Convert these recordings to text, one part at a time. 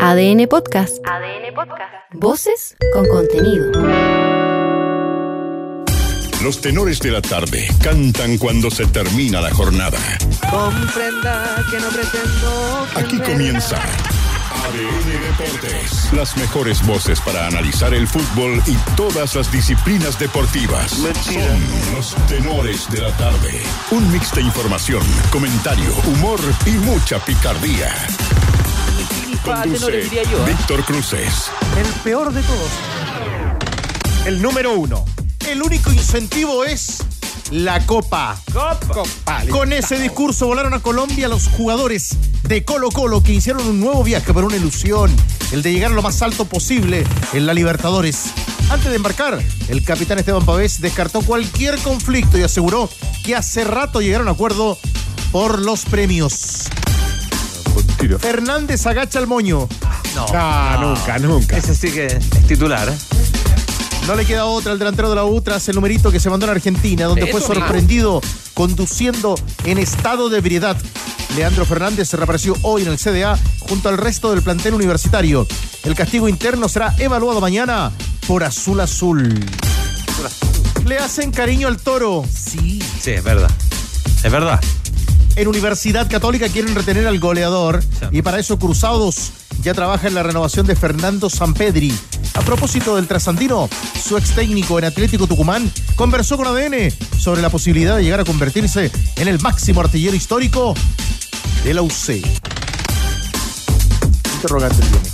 ADN Podcast. ADN Podcast. Voces con contenido. Los tenores de la tarde cantan cuando se termina la jornada. Comprenda que no pretendo. que Aquí comienza ADN Deportes. Las mejores voces para analizar el fútbol y todas las disciplinas deportivas. Son los tenores de la tarde. Un mix de información, comentario, humor y mucha picardía. Conduce tenores, diría yo, ¿eh? Víctor Cruces. El peor de todos. El número uno. El único incentivo es la Copa. Copa. Con ese discurso volaron a Colombia los jugadores de Colo Colo que hicieron un nuevo viaje por una ilusión, el de llegar a lo más alto posible en la Libertadores. Antes de embarcar, el capitán Esteban Pavés descartó cualquier conflicto y aseguró que hace rato llegaron a acuerdo por los premios. Fernández agacha el moño. No. Ah, nunca, nunca. Ese sí que es titular, ¿eh? No le queda otra al delantero de la U tras el numerito que se mandó en Argentina, donde fue sorprendido conduciendo en estado de ebriedad. Leandro Fernández se reapareció hoy en el CDA junto al resto del plantel universitario. El castigo interno será evaluado mañana por Azul Azul. Le hacen cariño al toro. Sí. Sí, es verdad. Es verdad. En Universidad Católica quieren retener al goleador y para eso Cruzados ya trabaja en la renovación de Fernando Sampedri. A propósito del trasandino, su ex técnico en Atlético Tucumán conversó con ADN sobre la posibilidad de llegar a convertirse en el máximo artillero histórico de la UC. Interrogante tiene.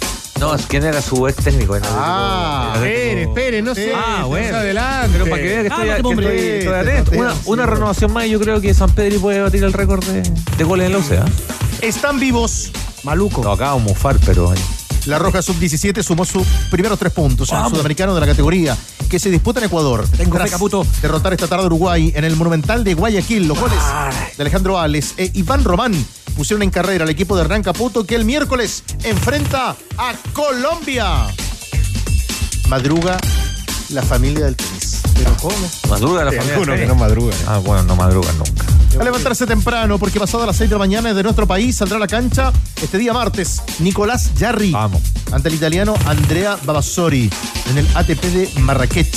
No, ¿quién era su ex técnico? Ah? Espere, espere, no sé. Ah, bueno. adelante. Pero para que vea que estoy, Ah, que estoy- hombre. estoy atento. Una, una renovación más y yo creo que San Pedro puede batir el récord de, de goles en la UCA. Están vivos. Maluco. No, acá vamos a mufar, pero... La Roja Sub-17 sumó sus primeros tres puntos en el sudamericano de la categoría que se disputa en Ecuador. Tengo fe, Caputo. derrotar esta tarde a Uruguay en el Monumental de Guayaquil. Los goles de Alejandro Ales e Iván Román pusieron en carrera al equipo de Hernán Caputo que el miércoles enfrenta a Colombia. Madruga la familia del tenis. ¿Pero cómo? Madruga la familia. Algunos que no madrugan. Ah, bueno, no madrugan nunca. A levantarse temprano porque pasado las 6 de la mañana de nuestro país saldrá a la cancha este día martes Nicolás Jarry Vamos. ante el italiano Andrea Babassori en el ATP de Marrakech.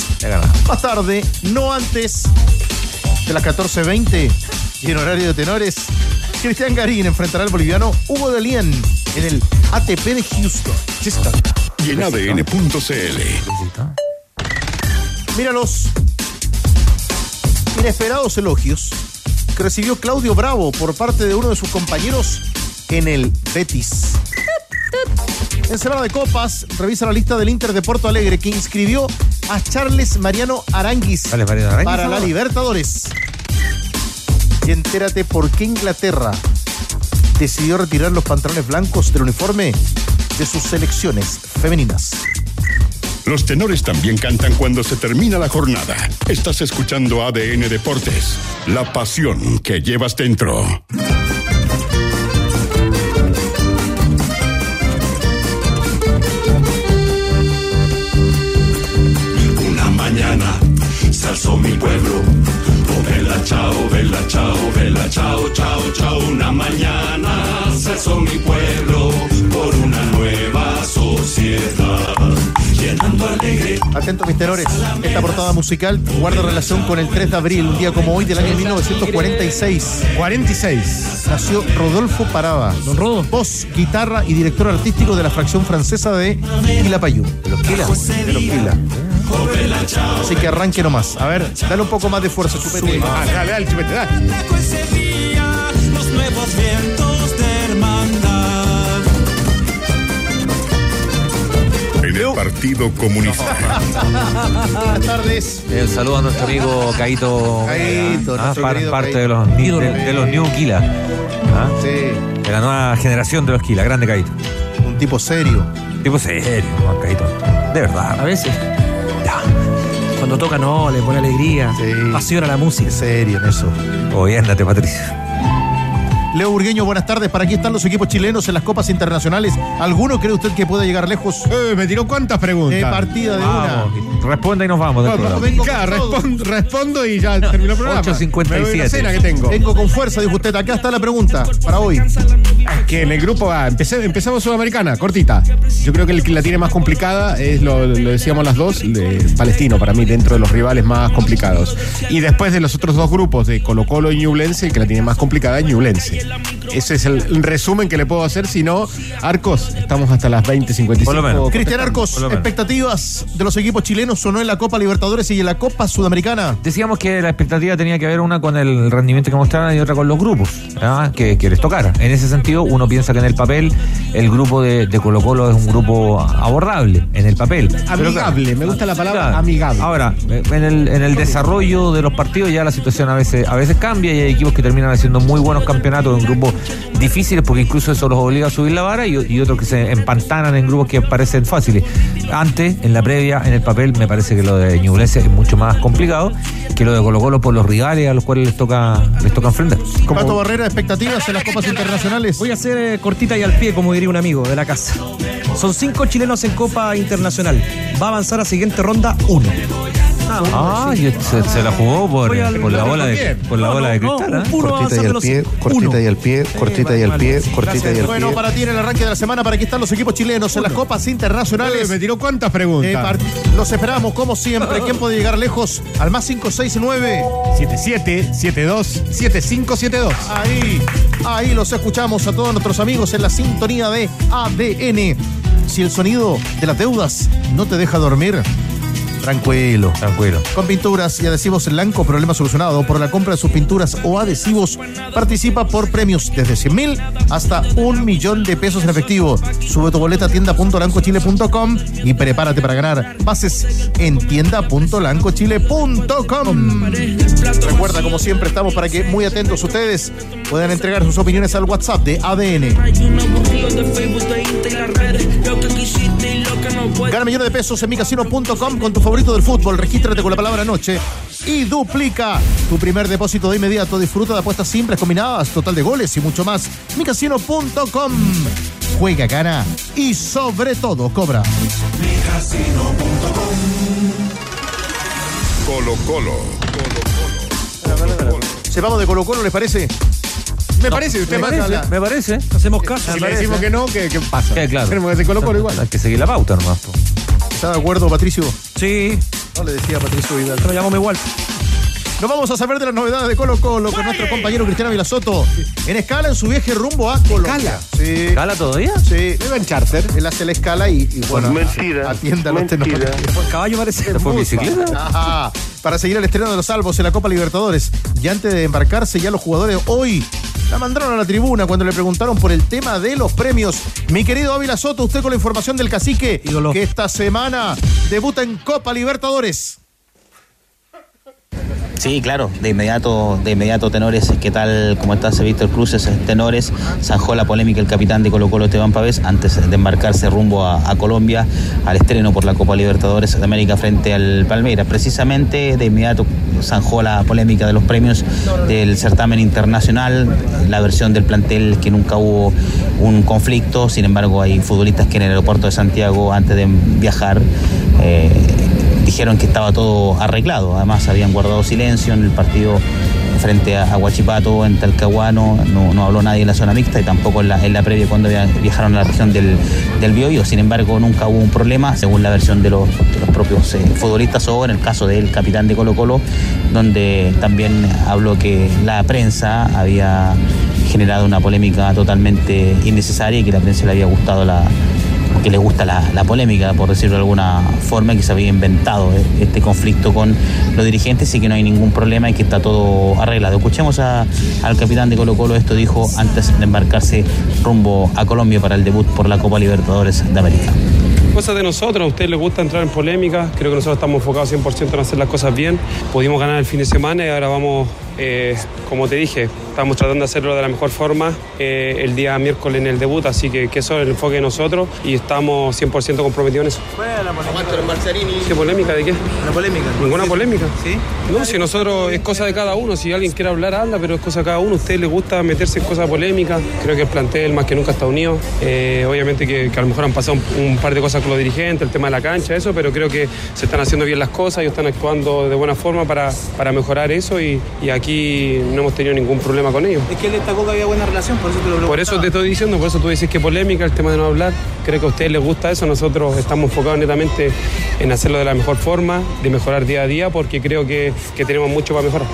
Más tarde, no antes de las 14.20 y en horario de tenores, Cristian Garín enfrentará al boliviano Hugo de Lien en el ATP de Houston. Houston. Y en ADN.cl. Mira los inesperados elogios que recibió Claudio Bravo por parte de uno de sus compañeros en el Betis. En semana de copas, revisa la lista del Inter de Porto Alegre que inscribió a Charles Mariano Aranguis Mariano para la. Libertadores. Y entérate por qué Inglaterra decidió retirar los pantalones blancos del uniforme de sus selecciones femeninas. Los tenores también cantan cuando se termina la jornada. Estás escuchando ADN Deportes. La pasión que llevas dentro. Una mañana se alzó mi pueblo. Oh, vela, chao, vela, chao, vela, chao, chao, chao. Una mañana se alzó mi pueblo por una nueva sociedad. Atentos mis tenores, esta portada musical guarda relación con el 3 de abril, un día como hoy del año 1946. 46. Nació Rodolfo Parada, Don Rodo. voz, guitarra y director artístico de la fracción francesa de Quilapayún. De los Quila. De los Quila. Así que arranque nomás. A ver, dale un poco más de fuerza, chupete. Ah, dale, dale, chupete, dale. los nuevos vientos Partido Comunista. Buenas tardes. El saludo a nuestro amigo Caito. Caíto, Ah, par- parte Caíto. de los, de, de los New Kila. Ah, Sí, De la nueva generación de los Kila. Grande Caito. un tipo serio. Tipo serio, Caito. De verdad. A veces, Ya. cuando toca, no, le pone alegría, Sí. pasión a la música. Es serio en eso. Gobiernate, Patricia. Leo Burgueño, buenas tardes. ¿Para qué están los equipos chilenos en las copas internacionales? ¿Alguno cree usted que puede llegar lejos? Eh, me tiró cuántas preguntas. Eh, partida de Vamos, una. responda y nos vamos del vengo todo. respondo, respondo y ya terminó el programa. 8.57. Me voy a la cena que tengo. Vengo con fuerza, dijo usted. Acá está la pregunta para hoy. Que en el grupo A, empecé- empezamos Sudamericana, cortita. Yo creo que el que la tiene más complicada es, lo, lo decíamos las dos, de Palestino, para mí, dentro de los rivales más complicados. Y después de los otros dos grupos, de Colo Colo y Ñublense, el que la tiene más complicada es Ñublense. Ese es el resumen que le puedo hacer. Si no, Arcos, estamos hasta las 20.55. Por lo menos. Cristian Arcos, expectativas de los equipos chilenos o no en la Copa Libertadores y en la Copa Sudamericana. Decíamos que la expectativa tenía que ver una con el rendimiento que mostraran y otra con los grupos ¿ah? que, que les tocara. En ese sentido, uno piensa que en el papel el grupo de, de Colo Colo es un grupo abordable, en el papel. Pero Amigable, me gusta la palabra Claro. amigable. Ahora, en el, en el desarrollo de los partidos ya la situación a veces, a veces cambia y hay equipos que terminan haciendo muy buenos campeonatos en grupos difíciles porque incluso eso los obliga a subir la vara y, y otros que se empantanan en grupos que parecen fáciles. Antes, en la previa, en el papel, me parece que lo de Ñublense es mucho más complicado que lo de Colo Colo por los rivales a los cuales les toca, les toca enfrentar. Pato Barrera, expectativas en las Copas Internacionales. Voy a hacer eh, cortita y al pie, como diría un amigo de la casa. Son cinco chilenos en Copa Internacional. Va a avanzar a siguiente ronda uno. Ah, y se, se la jugó por, al- la bola de, por la No, bola de cristal. no, ¿ah? uno va a avanzar de los cinco. Uno. y al pie, cortita y al pie, cortita y al Bueno, pie. para ti en el arranque de la semana, para que están los equipos chilenos en las Copas Eh, Internacionales. me tiró cuántas Eh, preguntas. part- los esperamos, como siempre. ¿Quién puede llegar lejos? Al más 569. 77 72 7572. Ahí, ahí los escuchamos a todos nuestros amigos en la sintonía de ADN. Si el sonido de las deudas no te deja dormir, tranquilo. Tranquilo. Con pinturas y adhesivos Blanco, problema solucionado. Por la compra de sus pinturas o adhesivos, participa por premios desde 100 mil hasta un millón de pesos en efectivo. Sube tu boleta a tienda.lancochile.com y prepárate para ganar pases en tienda.lancochile.com. Recuerda, como siempre, estamos para que muy atentos ustedes puedan entregar sus opiniones al WhatsApp de ADN. Gana millones de pesos en micasino.com con tu favorito del fútbol. Regístrate con la palabra noche y duplica tu primer depósito de inmediato. Disfruta de apuestas simples, combinadas, total de goles y mucho más. micasino.com. Juega, gana y sobre todo cobra. Colo Colo. Sepamos de Colo Colo, ¿les parece? Me parece, usted me manda parece. la- Me parece. Hacemos caso. Si le decimos que no, ¿qué, qué pasa? Eh, claro. Tenemos que hacer Colo Colo igual. Hay que seguir la pauta nomás. po. ¿Está de acuerdo, Patricio? Sí, No le decía Patricio Vidal. pero llamamos igual. Nos vamos a saber de las novedades de Colo Colo con nuestro compañero Cristiano Vilasoto. En escala en su viaje rumbo a Colombia. ¿Escala? Sí. ¿Cala todavía? Sí. Va en charter. Él hace la escala y, y bueno, Mentira, atienda los mentira. tenores. Por caballo parece. ¿Se fue en bicicleta? Ajá. Para seguir el estreno de los salvos en la Copa Libertadores. Y antes de embarcarse, ya los jugadores hoy la mandaron a la tribuna cuando le preguntaron por el tema de los premios. Mi querido Ávila Soto, usted con la información del cacique Ídolo. que esta semana debuta en Copa Libertadores. Sí, claro, de inmediato, de inmediato Tenores, ¿qué tal? ¿Cómo estás, Víctor Cruces? Tenores, zanjó la polémica el capitán de Colo Colo Esteban Pavés antes de embarcarse rumbo a, a Colombia al estreno por la Copa Libertadores de América frente al Palmeiras. Precisamente de inmediato zanjó la polémica de los premios del certamen internacional, la versión del plantel que nunca hubo un conflicto, sin embargo hay futbolistas que en el aeropuerto de Santiago antes de viajar eh, dijeron que estaba todo arreglado. Además, habían guardado silencio en el partido frente a, Huachipato, en Talcahuano. No, habló nadie en la zona mixta y tampoco en la, en la previa cuando via- viajaron a la región del, del Biobío. Sin embargo, nunca hubo un problema, según la versión de los, de los propios eh, futbolistas o en el caso del capitán de Colo Colo, donde también habló que la prensa había generado una polémica totalmente innecesaria y que la prensa le había gustado la, que le gusta la, la polémica, por decirlo de alguna forma, que se había inventado eh, este conflicto con los dirigentes y que no hay ningún problema y que está todo arreglado. Escuchemos a- al capitán de Colo Colo, esto dijo antes de embarcarse rumbo a Colombia para el debut por la Copa Libertadores de América. Cosas de nosotros, a ustedes les gusta entrar en polémica, creo que nosotros estamos enfocados 100% en hacer las cosas bien. Pudimos ganar el fin de semana y ahora vamos Eh, como te dije, estamos tratando de hacerlo de la mejor forma eh, el día miércoles en el debut, así que, que eso es el enfoque de nosotros y estamos 100% comprometidos en eso. ¿Cuál es la polémica? ¿Qué polémica de qué? La polémica. ¿Ninguna polémica? ¿Sí? No, si nosotros es cosa de cada uno, si alguien quiere hablar, habla, pero es cosa de cada uno. A usted le gusta meterse en cosas polémicas. Creo que el plantel más que nunca está unido. Eh, obviamente que, que a lo mejor han pasado un, un par de cosas con los dirigentes, el tema de la cancha, eso, pero creo que se están haciendo bien las cosas, ellos están actuando de buena forma para, para mejorar eso y, y aquí no hemos tenido ningún problema con ellos. Es que él destacó que había buena relación, por eso te lo preguntaba. Por eso te estoy diciendo, por eso tú dices que polémica el tema de no hablar. Creo que a ustedes les gusta eso. Nosotros estamos enfocados netamente en hacerlo de la mejor forma, de mejorar día a día, porque creo que, que tenemos mucho para mejorar.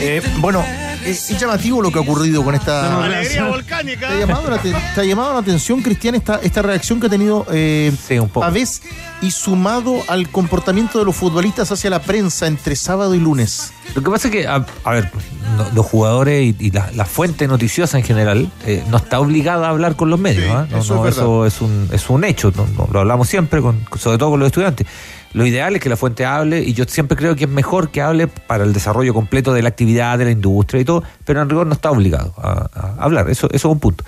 Eh, bueno, es, es llamativo lo que ha ocurrido con esta. Alegría ¿Te ha llamado la, te- te ha llamado la atención, Cristian, esta, esta reacción que ha tenido eh, Sí, un poco. Pavés y sumado al comportamiento de los futbolistas hacia la prensa entre sábado y lunes? Lo que pasa es que, a, a ver, no- los jugadores y, y la, la fuente noticiosa en general eh, no está obligada a hablar con los medios. Sí, ¿ah? No, eso no, es verdad. eso es un, es un hecho, no- no, lo hablamos siempre, con, sobre todo con los estudiantes. Lo ideal es que la fuente hable y yo siempre creo que es mejor que hable para el desarrollo completo de la actividad, de la industria y todo, pero en rigor no está obligado a, hablar, eso, eso es un punto.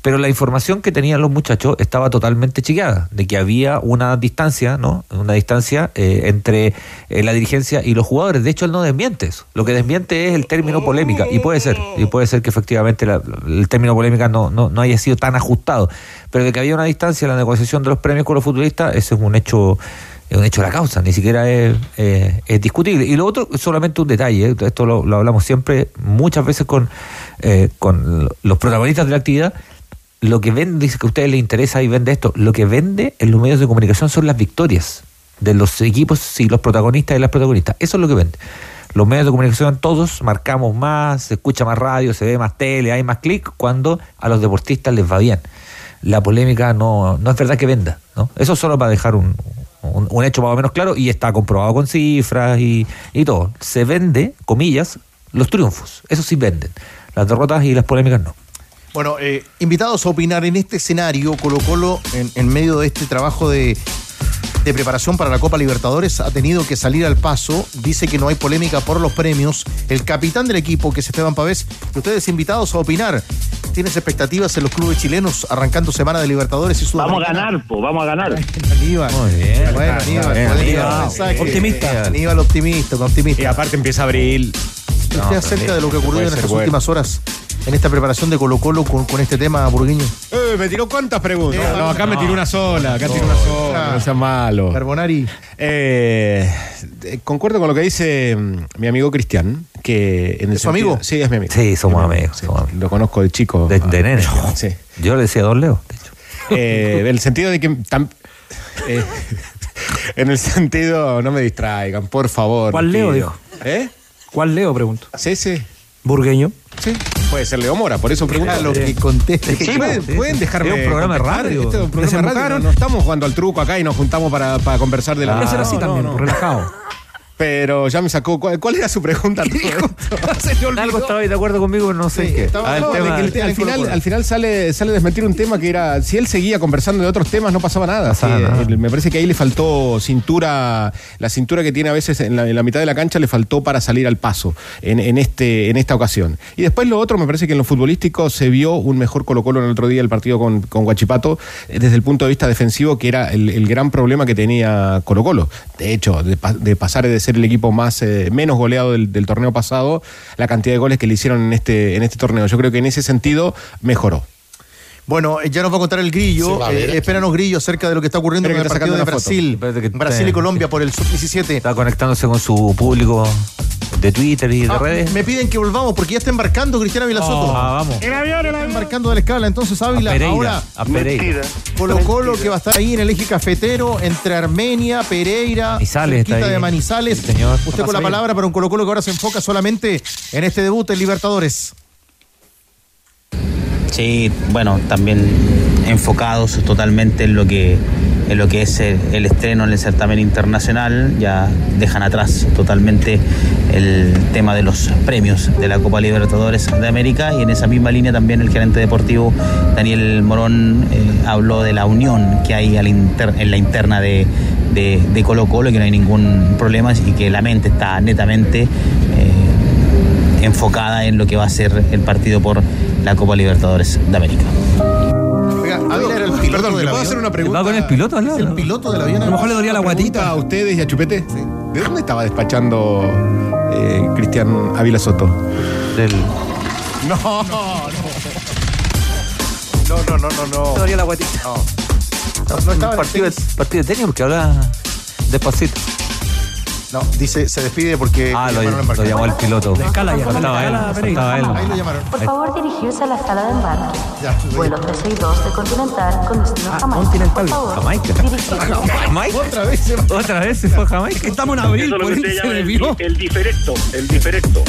Pero la información que tenían los muchachos estaba totalmente chequeada, de que había una distancia, ¿no? Una distancia eh, entre eh, la dirigencia y los jugadores. De hecho, él no desmiente eso. Lo que desmiente es el término polémica. Y puede ser, y puede ser que efectivamente la- el término polémica no, no, haya sido tan ajustado. Pero de que había una distancia en la negociación de los premios con los futbolistas, ese es un hecho es un hecho de la causa, ni siquiera es, eh, es discutible. Y lo otro solamente un detalle, ¿eh? esto lo, lo hablamos siempre, muchas veces con, eh, con los protagonistas de la actividad. Lo que vende, dice que a ustedes les interesa y vende esto, lo que vende en los medios de comunicación son las victorias de los equipos y los protagonistas y las protagonistas. Eso es lo que vende. Los medios de comunicación todos marcamos más, se escucha más radio, se ve más tele, hay más clic cuando a los deportistas les va bien. La polémica no, no es verdad que venda. ¿no? Eso solo para dejar un, un, hecho más o menos claro y está comprobado con cifras y, y todo. Se vende, comillas, los triunfos. Eso sí venden. Las derrotas y las polémicas no. Bueno, eh, invitados a opinar en este escenario, Colo Colo, en medio de este trabajo de, de preparación para la Copa Libertadores, ha tenido que salir al paso. Dice que no hay polémica por los premios. El capitán del equipo, que es Esteban Pavés, y ustedes invitados a opinar. ¿Tienes expectativas en los clubes chilenos arrancando semana de Libertadores y Vamos a ganar, pues, vamos a ganar. Aníbal. Muy bien. Bueno, Aníbal, Bien, Aníbal. mensaje. Optimista. Aníbal optimista, optimista. Y aparte empieza abril. ¿Usted No, acerca de lo que ocurrió en estas bueno. últimas horas en esta preparación de Colo Colo con, con este tema burgueño? Eh, me tiró cuántas preguntas. Eh, no, acá me no. tiró una sola. Acá tiró una sola. No sea malo. Carbonari. Eh, eh, concuerdo con lo que dice mm, mi amigo Cristian, que en el ¿Es su sentido- amigo? Sí, es mi amigo. Sí, somos amigo, amigos, somos amigos. Lo conozco de chico. De, de nene. Sí. Yo le decía Don Leo, de hecho. Eh, del sentido de que tam- eh, en el sentido, no me distraigan, por favor. ¿Cuál Leo dijo? ¿Eh? ¿Cuál Leo, pregunto? Sí, sí. Burgueño. Sí. Puede ser Leo Mora, por eso pregunto. Claro, lo que conteste. Sí, pueden, pueden dejarme. Es un programa de radio. Este es un programa de radio. No, no estamos jugando al truco acá y nos juntamos para, para conversar de la Puede ser No, así no, también, no. relajado. Pero ya me sacó. ¿Cuál, cuál era su pregunta? Algo estabais de acuerdo conmigo, no sé Sí, en qué. estaba- Ah, No, tema- el- al final, Colo. al final sale, sale a desmentir un tema que era, si él seguía conversando de otros temas, no pasaba nada. Pasaba Sí, nada. eh, me parece que ahí le faltó cintura, la cintura que tiene a veces en la, en la mitad de la cancha le faltó para salir al paso en, en este, en esta ocasión. Y después lo otro, me parece que en lo futbolístico se vio un mejor Colo Colo en el otro día el partido con, con Guachipato, eh, desde el punto de vista defensivo, que era el, el gran problema que tenía Colo Colo. De hecho, de, de pasar de ser el equipo más eh, menos goleado del, del torneo pasado, la cantidad de goles que le hicieron en este, en este torneo. Yo creo que en ese sentido mejoró. Bueno, eh, ya nos va a contar el grillo. Eh, espéranos, grillo, acerca de lo que está ocurriendo Espera con el partido de. Brasil. Brasil y Colombia por el sub-17. Está conectándose con su público de Twitter y de Ah, redes. me piden que volvamos porque ya está embarcando Cristiana Vilasoto. Ah, vamos. Está embarcando de la escala. Entonces, A Ávila, Pereira. ahora A Pereira. Colo Colo que va a estar ahí en el eje cafetero entre Armenia, Pereira, Manizales está ahí. de Manizales. Sí, señor. Usted con la bien. palabra para un Colo Colo que ahora se enfoca solamente en este debut en Libertadores. Sí, bueno, también enfocados totalmente en lo que en lo que es el, estreno en el certamen internacional, ya dejan atrás totalmente el tema de los premios de la Copa Libertadores de América y en esa misma línea también el gerente deportivo Daniel Morón eh, habló de la unión que hay en la interna de, de- de Colo Colo, que no hay ningún problema y que la mente está netamente eh, enfocada en lo que va a ser el partido por la Copa Libertadores de América. Perdón, ¿le puedo hacer una pregunta? ¿Va con el piloto al lado? El piloto del avión. A lo mejor le dolía la guatita. a ustedes y a Chupete. ¿De dónde estaba despachando eh, Cristian Ávila Soto? Del- No, no, no. No, no, no, no, no. Me dolía la guatita. No, no estaba en el partido, de, tenis. partido de tenis porque habla despacito. No, dice, se despide porque Ah, lo, lo llamó el piloto. La escala ya, Faltaba la él, escala faltaba él. Ahí lo llamaron. Por favor, dirigirse a la sala de embarque. Vuelo 362 de Continental con destino Ah, Jamaica. Continental. Jamaica. ¿Jamaica? Otra vez se. ¿Otra vez se fue a Jamaica? Estamos en abril, por ende se desvió. el diferecto, el diferecto.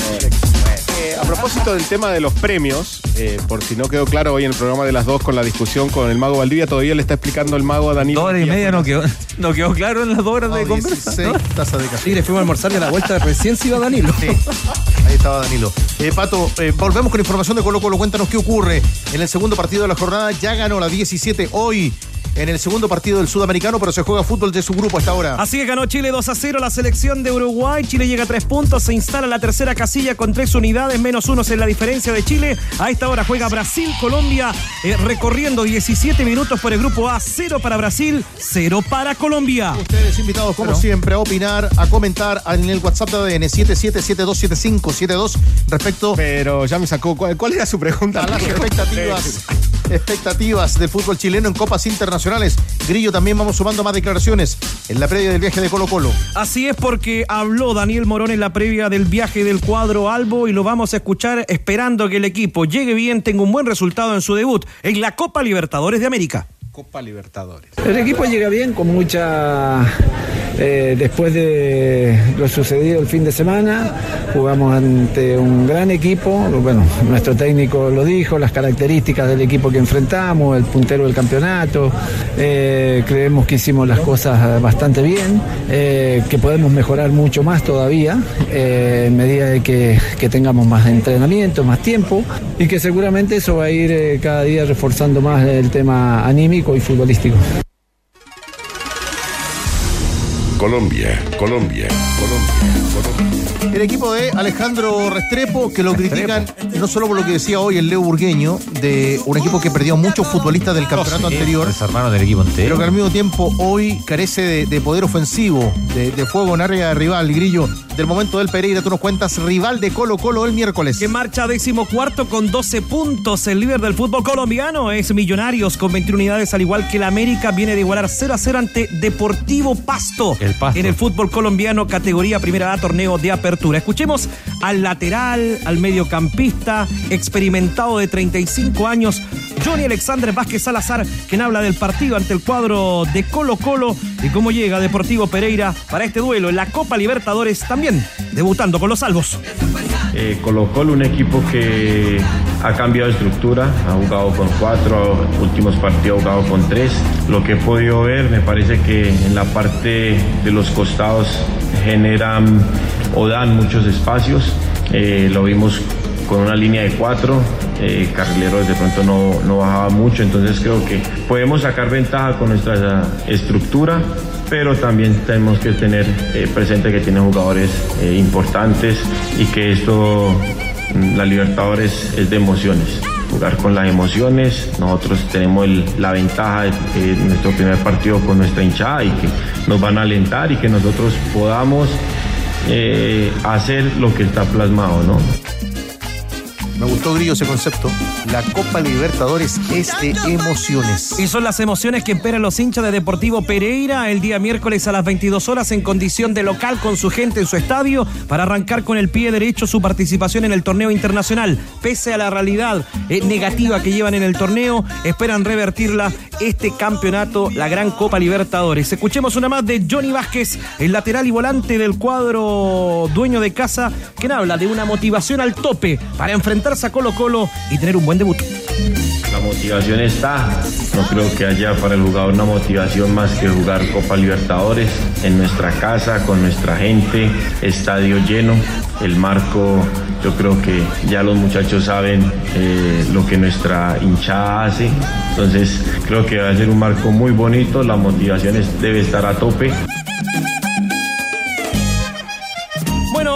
Eh, a propósito del tema de los premios, eh, por si no quedó claro hoy en el programa de las dos con la discusión con el mago Valdivia, todavía le está explicando el mago a Danilo. Dos horas y media no quedó, no quedó claro en las dos horas No, de conversa. 16 ¿no? tazas de café. Sí, le fuimos a almorzar y a la vuelta recién se iba Danilo. Sí, ahí estaba Danilo. Eh, Pato, eh, volvemos con información de Colo Colo. Cuéntanos qué ocurre en el segundo partido de la jornada. Ya ganó la 17 hoy en el segundo partido del sudamericano, pero se juega fútbol de su grupo hasta ahora. Así que ganó Chile 2 a 0 la selección de Uruguay. Chile llega a tres puntos, se instala en la tercera casilla con tres unidades, menos unos en la diferencia de Chile. A esta hora juega Brasil, Colombia, eh, recorriendo 17 minutos por el grupo A. 0 para Brasil, 0 para Colombia. Ustedes invitados, como siempre, a opinar, a comentar en el WhatsApp de ADN 77727572 respecto Pero ya me sacó. ¿Cuál, cuál era su pregunta? a las expectativas, expectativas del fútbol chileno en copas internacionales. Grillo, también vamos sumando más declaraciones en la previa del viaje de Colo Colo. Así es porque habló Daniel Morón en la previa del viaje del cuadro Albo y lo vamos a escuchar esperando que el equipo llegue bien, tenga un buen resultado en su debut en la Copa Libertadores de América. Copa Libertadores. El equipo llega bien, con mucha. eh, después de lo sucedido el fin de semana, jugamos ante un gran equipo. Bueno, nuestro técnico lo dijo, las características del equipo que enfrentamos, el puntero del campeonato. eh, creemos que hicimos las cosas bastante bien, eh, que podemos mejorar mucho más todavía, en medida de que, que tengamos más entrenamiento, más tiempo, y que seguramente eso va a ir cada día reforzando más el tema anímico y futbolístico. Colombia, Colombia, Colombia, Colombia. El equipo de Alejandro Restrepo, que lo critican no solo por lo que decía hoy el Leo Burgueño, de un equipo que perdió muchos futbolistas del campeonato anterior, Los hermanos del equipo pero entero. que al mismo tiempo hoy carece de, de poder ofensivo, de, de fuego en área de rival. Grillo, del momento del Pereira, tú nos cuentas, rival de Colo Colo el miércoles. Que marcha decimocuarto con 12 puntos. El líder del fútbol colombiano es Millonarios con 21 unidades, al igual que el América viene de igualar 0 a 0 ante Deportivo Pasto. El En el fútbol colombiano, categoría primera A, torneo de apertura. Escuchemos al lateral, al mediocampista, experimentado de 35 años, Johnny Alexander Vázquez Salazar, quien habla del partido ante el cuadro de Colo Colo y cómo llega Deportivo Pereira para este duelo en la Copa Libertadores, también debutando con los salvos. Eh, Colo Colo, un equipo que ha cambiado estructura, ha jugado con cuatro, últimos partidos ha jugado con tres. Lo que he podido ver, me parece que en la parte de los costados generan o dan muchos espacios. Eh, lo vimos con una línea de cuatro, eh, Carrileros de pronto no, no bajaba mucho, entonces creo que podemos sacar ventaja con nuestra estructura, pero también tenemos que tener eh, presente que tienen jugadores eh, importantes y que esto, mm, la Libertadores es de emociones. Jugar con las emociones, nosotros tenemos la ventaja de eh, nuestro primer partido con nuestra hinchada y que nos van a alentar y que nosotros podamos hacer lo que está plasmado, ¿no? Me gustó Grillo ese concepto. La Copa Libertadores es de emociones. Y son las emociones que esperan los hinchas de Deportivo Pereira el día miércoles a las 22 horas en condición de local con su gente en su estadio para arrancar con el pie derecho su participación en el torneo internacional. Pese a la realidad eh, negativa que llevan en el torneo, esperan revertirla este campeonato, la Gran Copa Libertadores. Escuchemos una más de Johnny Vázquez, el lateral y volante del cuadro dueño de casa, quien habla de una motivación al tope para enfrentarse a Colo Colo y tener un buen debut. La motivación está. No creo que haya para el jugador una motivación más que jugar Copa Libertadores en nuestra casa, con nuestra gente, estadio lleno. El marco, yo creo que ya los muchachos saben eh, lo que nuestra hinchada hace. Entonces, creo que va a ser un marco muy bonito. La motivación es- debe estar a tope.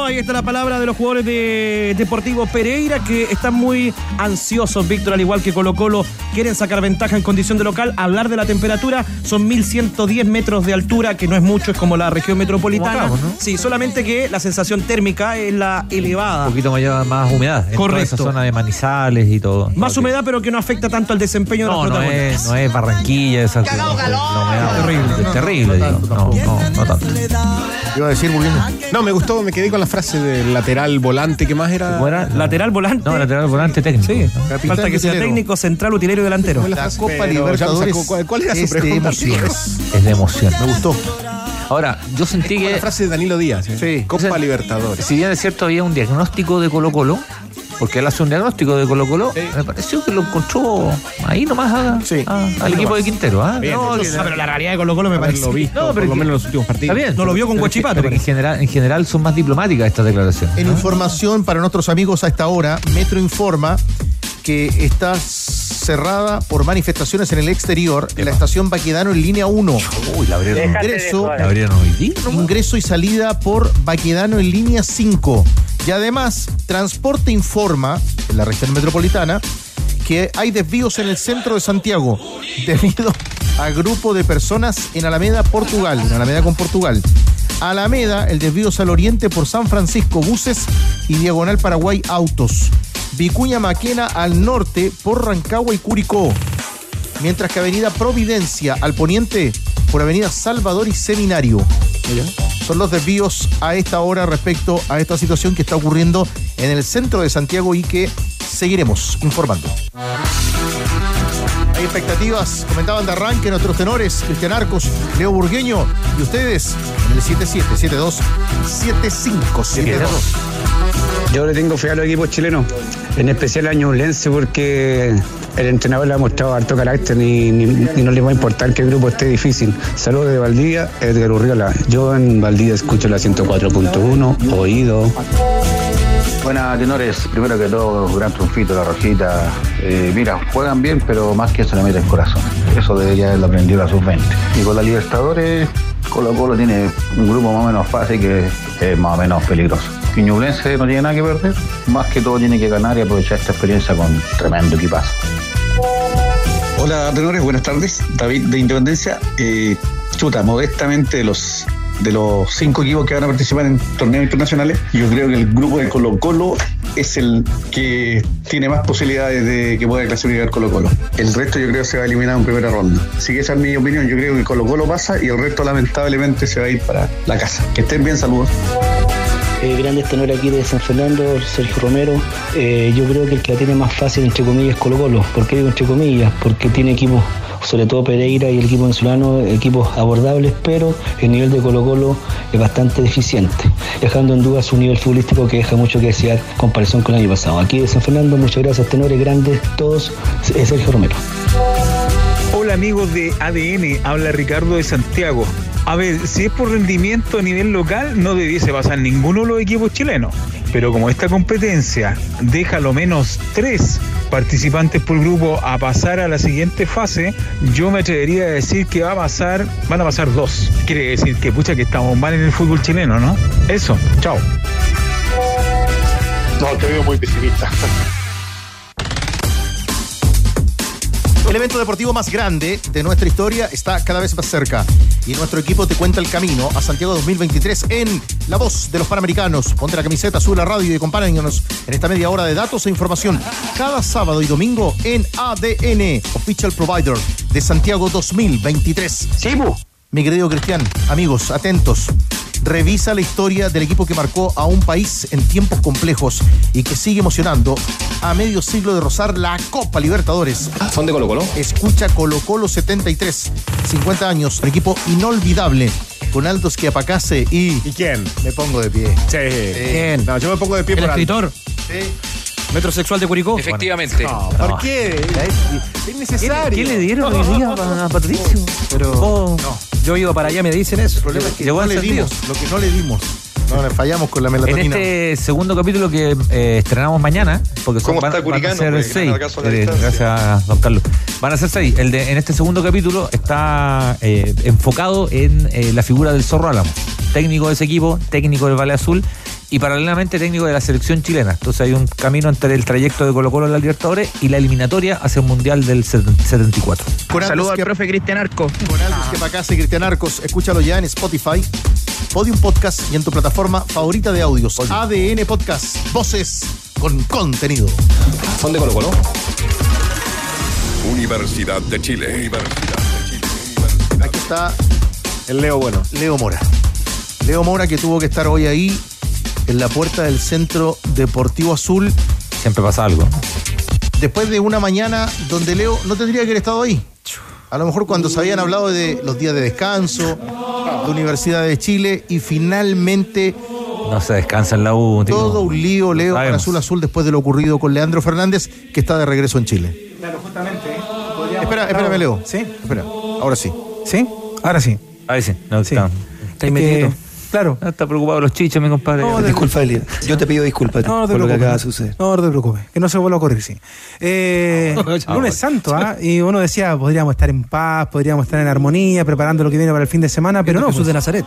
Ahí está la palabra de los jugadores de Deportivo Pereira que están muy ansiosos, Víctor, al igual que Colo Colo, quieren sacar ventaja en condición de local. Hablar de la temperatura, son 1110 metros de altura, que no es mucho, es como la región metropolitana. Sí, solamente que la sensación térmica es la elevada. Un poquito mayor, más humedad. En toda Correcto. esa zona de manizales y todo. Más humedad, pero que no afecta tanto al desempeño No, de los no protagonistas. es, no es Barranquilla, esa la humedad. Terrible. Terrible, digo. No, no, no tanto. Iba a decir. No, me gustó, me quedé con la frase del lateral volante, que más era? Lateral volante. No, lateral volante técnico. Sí, Capitán falta que sea utilero. técnico, central, utilero y delantero. La frase, Copa Libertadores sacó- ¿cuál, era su es de pregunta? Es de emoción. Me gustó. Ahora, yo sentí Como que, la frase de Danilo Díaz. ¿eh? Sí. Copa Libertadores. si bien es cierto, había un diagnóstico de Colo Colo, porque él hace un diagnóstico de Colo Colo, me pareció que lo encontró ahí nomás a- Sí. a- Ahí al equipo nomás. de Quintero. ¿ah? Bien, No, entonces, Ah, pero la realidad de Colo Colo me parece. Haberlo visto, No, pero por lo menos en los últimos partidos. Está bien. No lo vio con Guachipato, pero En general, en general son más diplomáticas estas declaraciones. En ¿no? información para nuestros amigos a esta hora, Metro informa que está cerrada por manifestaciones en el exterior en la estación Baquedano en línea 1. Uy, la abrieron, Ingreso, la abrieron hoy día. ingreso y salida por Baquedano en línea 5. Y además, Transporte informa, en la región metropolitana, que hay desvíos en el centro de Santiago debido a grupo de personas en Alameda, Portugal, en Alameda con Portugal. Alameda, el desvío es al oriente por San Francisco, buses y diagonal Paraguay, autos. Vicuña Maquena al norte por Rancagua y Curicó. Mientras que Avenida Providencia al poniente por Avenida Salvador y Seminario. Son los desvíos a esta hora respecto a esta situación que está ocurriendo en el centro de Santiago y que seguiremos informando. Hay expectativas, comentaban de arranque nuestros tenores, Cristian Arcos, Leo Burgueño y ustedes en el 7772-7572. Yo le tengo fe a los equipos chilenos, en especial a Ñublense porque el entrenador le ha mostrado harto carácter y, no le va a importar que el grupo esté difícil. Saludos de Valdivia, Edgar Urriola. Yo en Valdivia escucho la 104.1, oído. Buenas, tenores. Primero que todo, gran triunfito, la rojita. Eh, mira, juegan bien, pero más que eso le meten corazón. Eso debería haberlo aprendido la sub-20. Y con la Libertadores, Colo Colo tiene un grupo más o menos fácil que es más o menos peligroso. Y Ñublense no tiene nada que perder, más que todo tiene que ganar y aprovechar esta experiencia con tremendo equipazo. Hola, tenores, buenas tardes. David de Independencia. Eh, chuta, modestamente de los de los cinco equipos que van a participar en torneos internacionales, yo creo que el grupo de Colo Colo es el que tiene más posibilidades de que pueda clasificar Colo Colo. El resto yo creo se va a eliminar en primera ronda. Así que esa es mi opinión. Yo creo que Colo Colo pasa y el resto lamentablemente se va a ir para la casa. Que estén bien, saludos. Eh, grandes tenores aquí de San Fernando, Sergio Romero. Eh, yo creo que el que la tiene más fácil, entre comillas, es Colo Colo. ¿Por qué digo entre comillas? Porque tiene equipos, sobre todo Pereira y el equipo venezolano, equipos abordables, pero el nivel de Colo Colo es bastante deficiente, dejando en duda su nivel futbolístico que deja mucho que desear en comparación con el año pasado. Aquí de San Fernando, muchas gracias, tenores grandes, todos, eh, Sergio Romero. Hola amigos de ADN, habla Ricardo de Santiago. A ver, si es por rendimiento a nivel local, no debiese pasar ninguno de los equipos chilenos. Pero como esta competencia deja lo menos tres participantes por grupo a pasar a la siguiente fase, yo me atrevería a decir que va a pasar, van a pasar dos. Quiere decir que pucha que estamos mal en el fútbol chileno, ¿no? Eso, chao. No, te veo muy pesimista. El evento deportivo más grande de nuestra historia está cada vez más cerca y nuestro equipo te cuenta el camino a Santiago 2023 en La Voz de los Panamericanos. Ponte la camiseta, sube la radio y acompáñanos en esta media hora de datos e información cada sábado y domingo en ADN, Official Provider de Santiago 2023. Sí, Mi querido Cristian, amigos, atentos. Revisa la historia del equipo que marcó a un país en tiempos complejos y que sigue emocionando a medio siglo de rozar la Copa Libertadores. ¿Son de Colo Colo? Escucha Colo Colo 73, 50 años, un equipo inolvidable. Con Aldos que apacase y. ¿Y quién? Me pongo de pie. Sí. ¿Quién? No, yo me pongo de pie El por escritor. Sí. Metrosexual de Curicó. Efectivamente. No, ¿Por qué? Es, es necesario. ¿Qué le dieron hoy día a, a Patricio? Pero Oh, yo iba para allá, me dicen eso. El problema es que Llegó no le sentido. dimos lo que no le dimos. No, le fallamos con la En melatonina. este segundo capítulo que eh, estrenamos mañana, porque son, ¿Cómo van, está van a ser pues, seis. a Eh, gracias, don Carlos. Van a ser seis. El de, en este segundo capítulo está eh, enfocado en eh, la figura del Zorro Álamo, técnico de ese equipo, técnico del Valle Azul y paralelamente técnico de la selección chilena. Entonces hay un camino entre el trayecto de Colo Colo en la Libertadores y la eliminatoria hacia el Mundial del 74. Con Saludos al que, profe Cristian Arco. con que para casa y Cristian Arcos. Escúchalo ya en Spotify, Podium Podcast y en tu plataforma favorita de audios. ADN Podcast. Voces con contenido. ¿Son de Colo Colo? Universidad de Chile. Aquí está El Leo bueno. Leo Mora. Leo Mora que tuvo que estar hoy ahí en la puerta del Centro Deportivo Azul Siempre pasa algo. después de una mañana donde Leo no tendría que haber estado ahí. A lo mejor cuando se habían hablado de los días de descanso, de Universidad de Chile y finalmente No se descansa en la U. tipo. todo un lío Leo para. Azul Azul después de lo ocurrido con Leandro Fernández que está de regreso en Chile. Claro, justamente. Espera, espérame Leo. ¿Sí? Espera, ahora sí. ¿Sí? Ahora sí. Ahí sí. No, Sí. está, Está. Claro. está preocupado los chichos, mi compadre. No, Disculpa, Elia. Yo te pido disculpas No, no te por lo que preocupes. acaba de suceder. No, no te preocupes. Que no se vuelva a ocurrir, sí. Eh, lunes santo, ¿ah? Y uno decía, podríamos estar en paz, podríamos estar en armonía, preparando lo que viene para el fin de semana, pero no. Jesús pues. de Nazaret.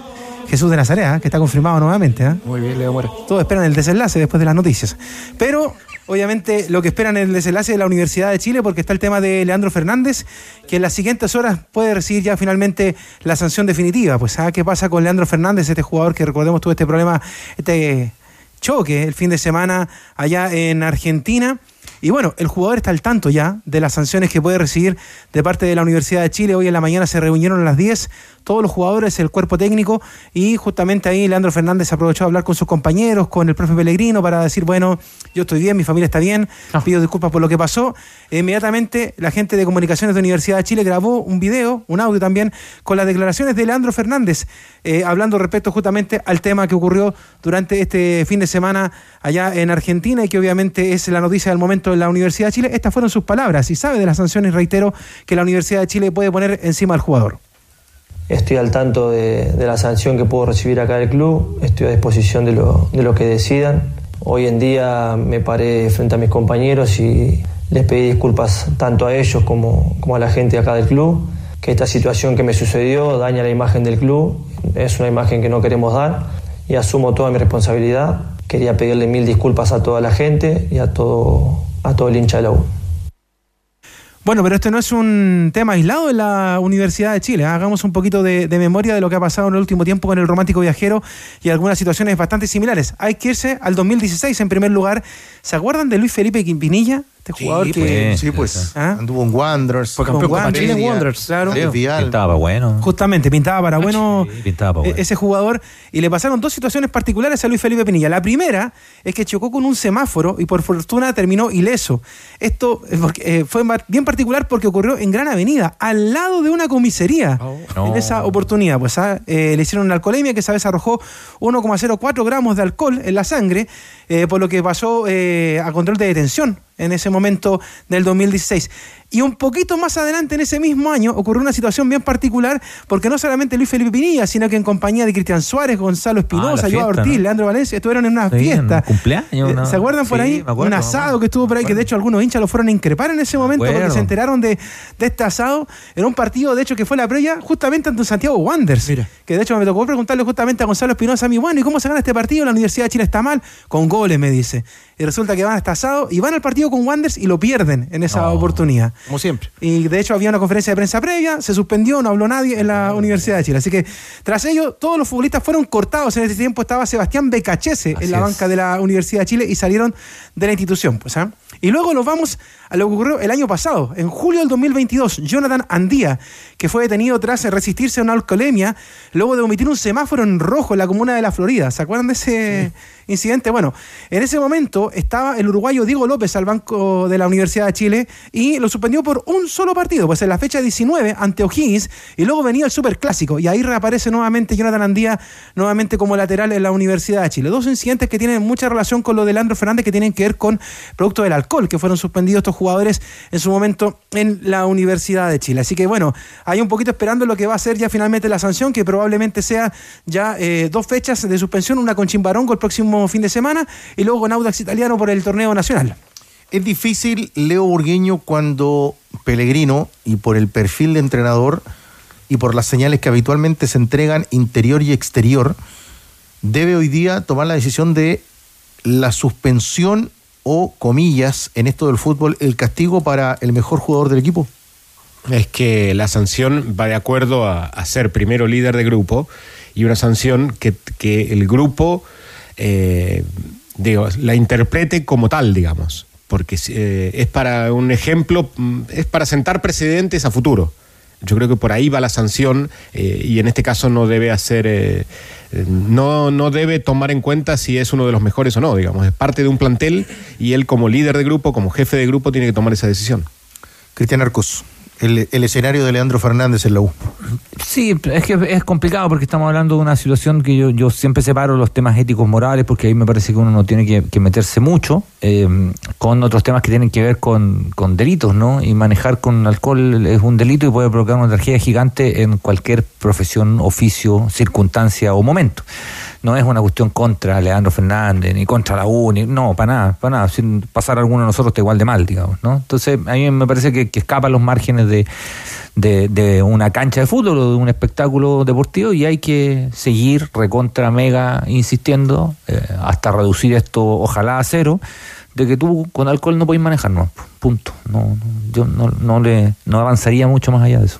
Jesús de Nazaret, ¿ah? que está confirmado nuevamente. ¿ah? Muy bien, Leo Mora. Todos esperan el desenlace después de las noticias. Pero, obviamente, lo que esperan es el desenlace de la Universidad de Chile, porque está el tema de Leandro Fernández, que en las siguientes horas puede recibir ya finalmente la sanción definitiva. Pues, ¿sabes qué pasa con Leandro Fernández, este jugador que recordemos tuvo este problema, este choque el fin de semana allá en Argentina? Y bueno, el jugador está al tanto ya de las sanciones que puede recibir de parte de la Universidad de Chile. Hoy en la mañana se reunieron a las 10 todos los jugadores, el cuerpo técnico, y justamente ahí Leandro Fernández aprovechó a hablar con sus compañeros, con el profe Pellegrino, para decir, bueno, yo estoy bien, mi familia está bien, pido disculpas por lo que pasó. E inmediatamente la gente de comunicaciones de Universidad de Chile grabó un video, un audio también, con las declaraciones de Leandro Fernández, eh, hablando respecto justamente al tema que ocurrió durante este fin de semana allá en Argentina y que obviamente es la noticia del momento en la Universidad de Chile. Estas fueron sus palabras y sabe de las sanciones, reitero, que la Universidad de Chile puede poner encima al jugador. Estoy al tanto de, la sanción que puedo recibir acá del club, estoy a disposición de lo, que decidan. Hoy en día me paré frente a mis compañeros y les pedí disculpas tanto a ellos como, como a la gente acá del club, que esta situación que me sucedió daña la imagen del club, es una imagen que no queremos dar y asumo toda mi responsabilidad. Quería pedirle mil disculpas a toda la gente y a todo, a todo el hincha de la U. Bueno, pero este no es un tema aislado en la Universidad de Chile. ¿eh? Hagamos un poquito de, de memoria de lo que ha pasado en el último tiempo con el romántico viajero y algunas situaciones bastante similares. Hay que irse al 2016 en primer lugar. ¿Se acuerdan de Luis Felipe Quinpinilla? Este jugador que... sí, pues. ¿Ah? Anduvo en Wanderers. Fue campeón con con Chile Valeria, Wanderers, claro. Pintaba para bueno. Justamente, pintaba para bueno, Pintaba para e- bueno. ese jugador y le pasaron dos situaciones particulares a Luis Felipe Pinilla. La primera es que chocó con un semáforo y por fortuna terminó ileso. Esto eh, eh, fue bien particular porque ocurrió en Gran Avenida, al lado de una comisaría. No. En esa oportunidad, pues ah, eh, le hicieron una alcoholemia que esa vez arrojó 1,04 gramos de alcohol en la sangre, eh, por lo que pasó eh, a control de detención en ese momento del 2016. Y un poquito más adelante, en ese mismo año, ocurrió una situación bien particular, porque no solamente Luis Felipe Pinilla, sino que en compañía de Cristian Suárez, Gonzalo Espinosa, Ah, Joao fiesta, Ortiz, ¿no? Leandro Valencia, estuvieron en una Sí, fiesta. cumpleaños, Eh, ¿Se acuerdan por Sí, ahí? acuerdo, un asado que estuvo por ahí, que de hecho algunos hinchas lo fueron a increpar en ese momento porque se enteraron de, de este asado. Era un partido, de hecho, que fue la previa justamente ante Santiago Wanderers. Que de hecho me tocó preguntarle justamente a Gonzalo Espinosa a mí, bueno, ¿y cómo se gana este partido? La Universidad de Chile está mal, con goles, me dice. Y resulta que van a este asado y van al partido con Wanderers y lo pierden en esa oportunidad. Como siempre. Y de hecho había una conferencia de prensa previa, se suspendió, no habló nadie en la Universidad de Chile. Así que tras ello, todos los futbolistas fueron cortados. En ese tiempo estaba Sebastián Becachese Así en la es. banca de la Universidad de Chile y salieron de la institución. Pues, ¿ah? Y luego nos vamos a lo que ocurrió el año pasado, en julio del 2022. Jonathan Andía, que fue detenido tras resistirse a una alcoholemia, luego de omitir un semáforo en rojo en la comuna de La Florida. ¿Se acuerdan de ese incidente? Bueno, en ese momento estaba el uruguayo Diego López al banco de la Universidad de Chile y lo suspendió por un solo partido, pues en la fecha 19 ante O'Higgins y luego venía el Superclásico y ahí reaparece nuevamente Jonathan Andía nuevamente como lateral en la Universidad de Chile. Dos incidentes que tienen mucha relación con lo de Leandro Fernández que tienen que ver con producto del alcohol, que fueron suspendidos estos jugadores en su momento en la Universidad de Chile. Así que bueno, hay un poquito esperando lo que va a ser ya finalmente la sanción, que probablemente sea ya eh, dos fechas de suspensión, una con Chimbarongo el próximo fin de semana y luego con Audax Italiano por el torneo nacional. Es difícil, Leo Burgueño, cuando Pellegrino, y por el perfil de entrenador y por las señales que habitualmente se entregan interior y exterior, debe hoy día tomar la decisión de la suspensión o, comillas, en esto del fútbol, el castigo para el mejor jugador del equipo? Es que la sanción va de acuerdo a, ser primero líder de grupo y una sanción que, que el grupo eh, digo, la interprete como tal, digamos, porque eh, es para un ejemplo, mm, es para sentar precedentes a futuro. Yo creo que por ahí va la sanción eh, y en este caso no debe hacer, eh, eh, no, no debe tomar en cuenta si es uno de los mejores o no, digamos, es parte de un plantel y él como líder de grupo, como jefe de grupo, tiene que tomar esa decisión. Cristian Arcos, el, escenario de Leandro Fernández en la U. Sí, es que es complicado porque estamos hablando de una situación que yo, yo siempre separo los temas éticos morales porque ahí me parece que uno no tiene que, meterse mucho eh, con otros temas que tienen que ver con, con delitos, ¿no? Y manejar con alcohol es un delito y puede provocar una tragedia gigante en cualquier profesión, oficio, circunstancia o momento. No es una cuestión contra Leandro Fernández, ni contra la U, ni, no, para nada, para nada. Sin pasar alguno de nosotros está igual de mal, digamos, ¿no? Entonces, a mí me parece que, que escapan los márgenes de, de, de una cancha de fútbol o de un espectáculo deportivo y hay que seguir recontra mega insistiendo eh, hasta reducir esto, ojalá a cero, de que tú con alcohol no podés manejar, no, punto. No, no, yo no, no, le, no avanzaría mucho más allá de eso.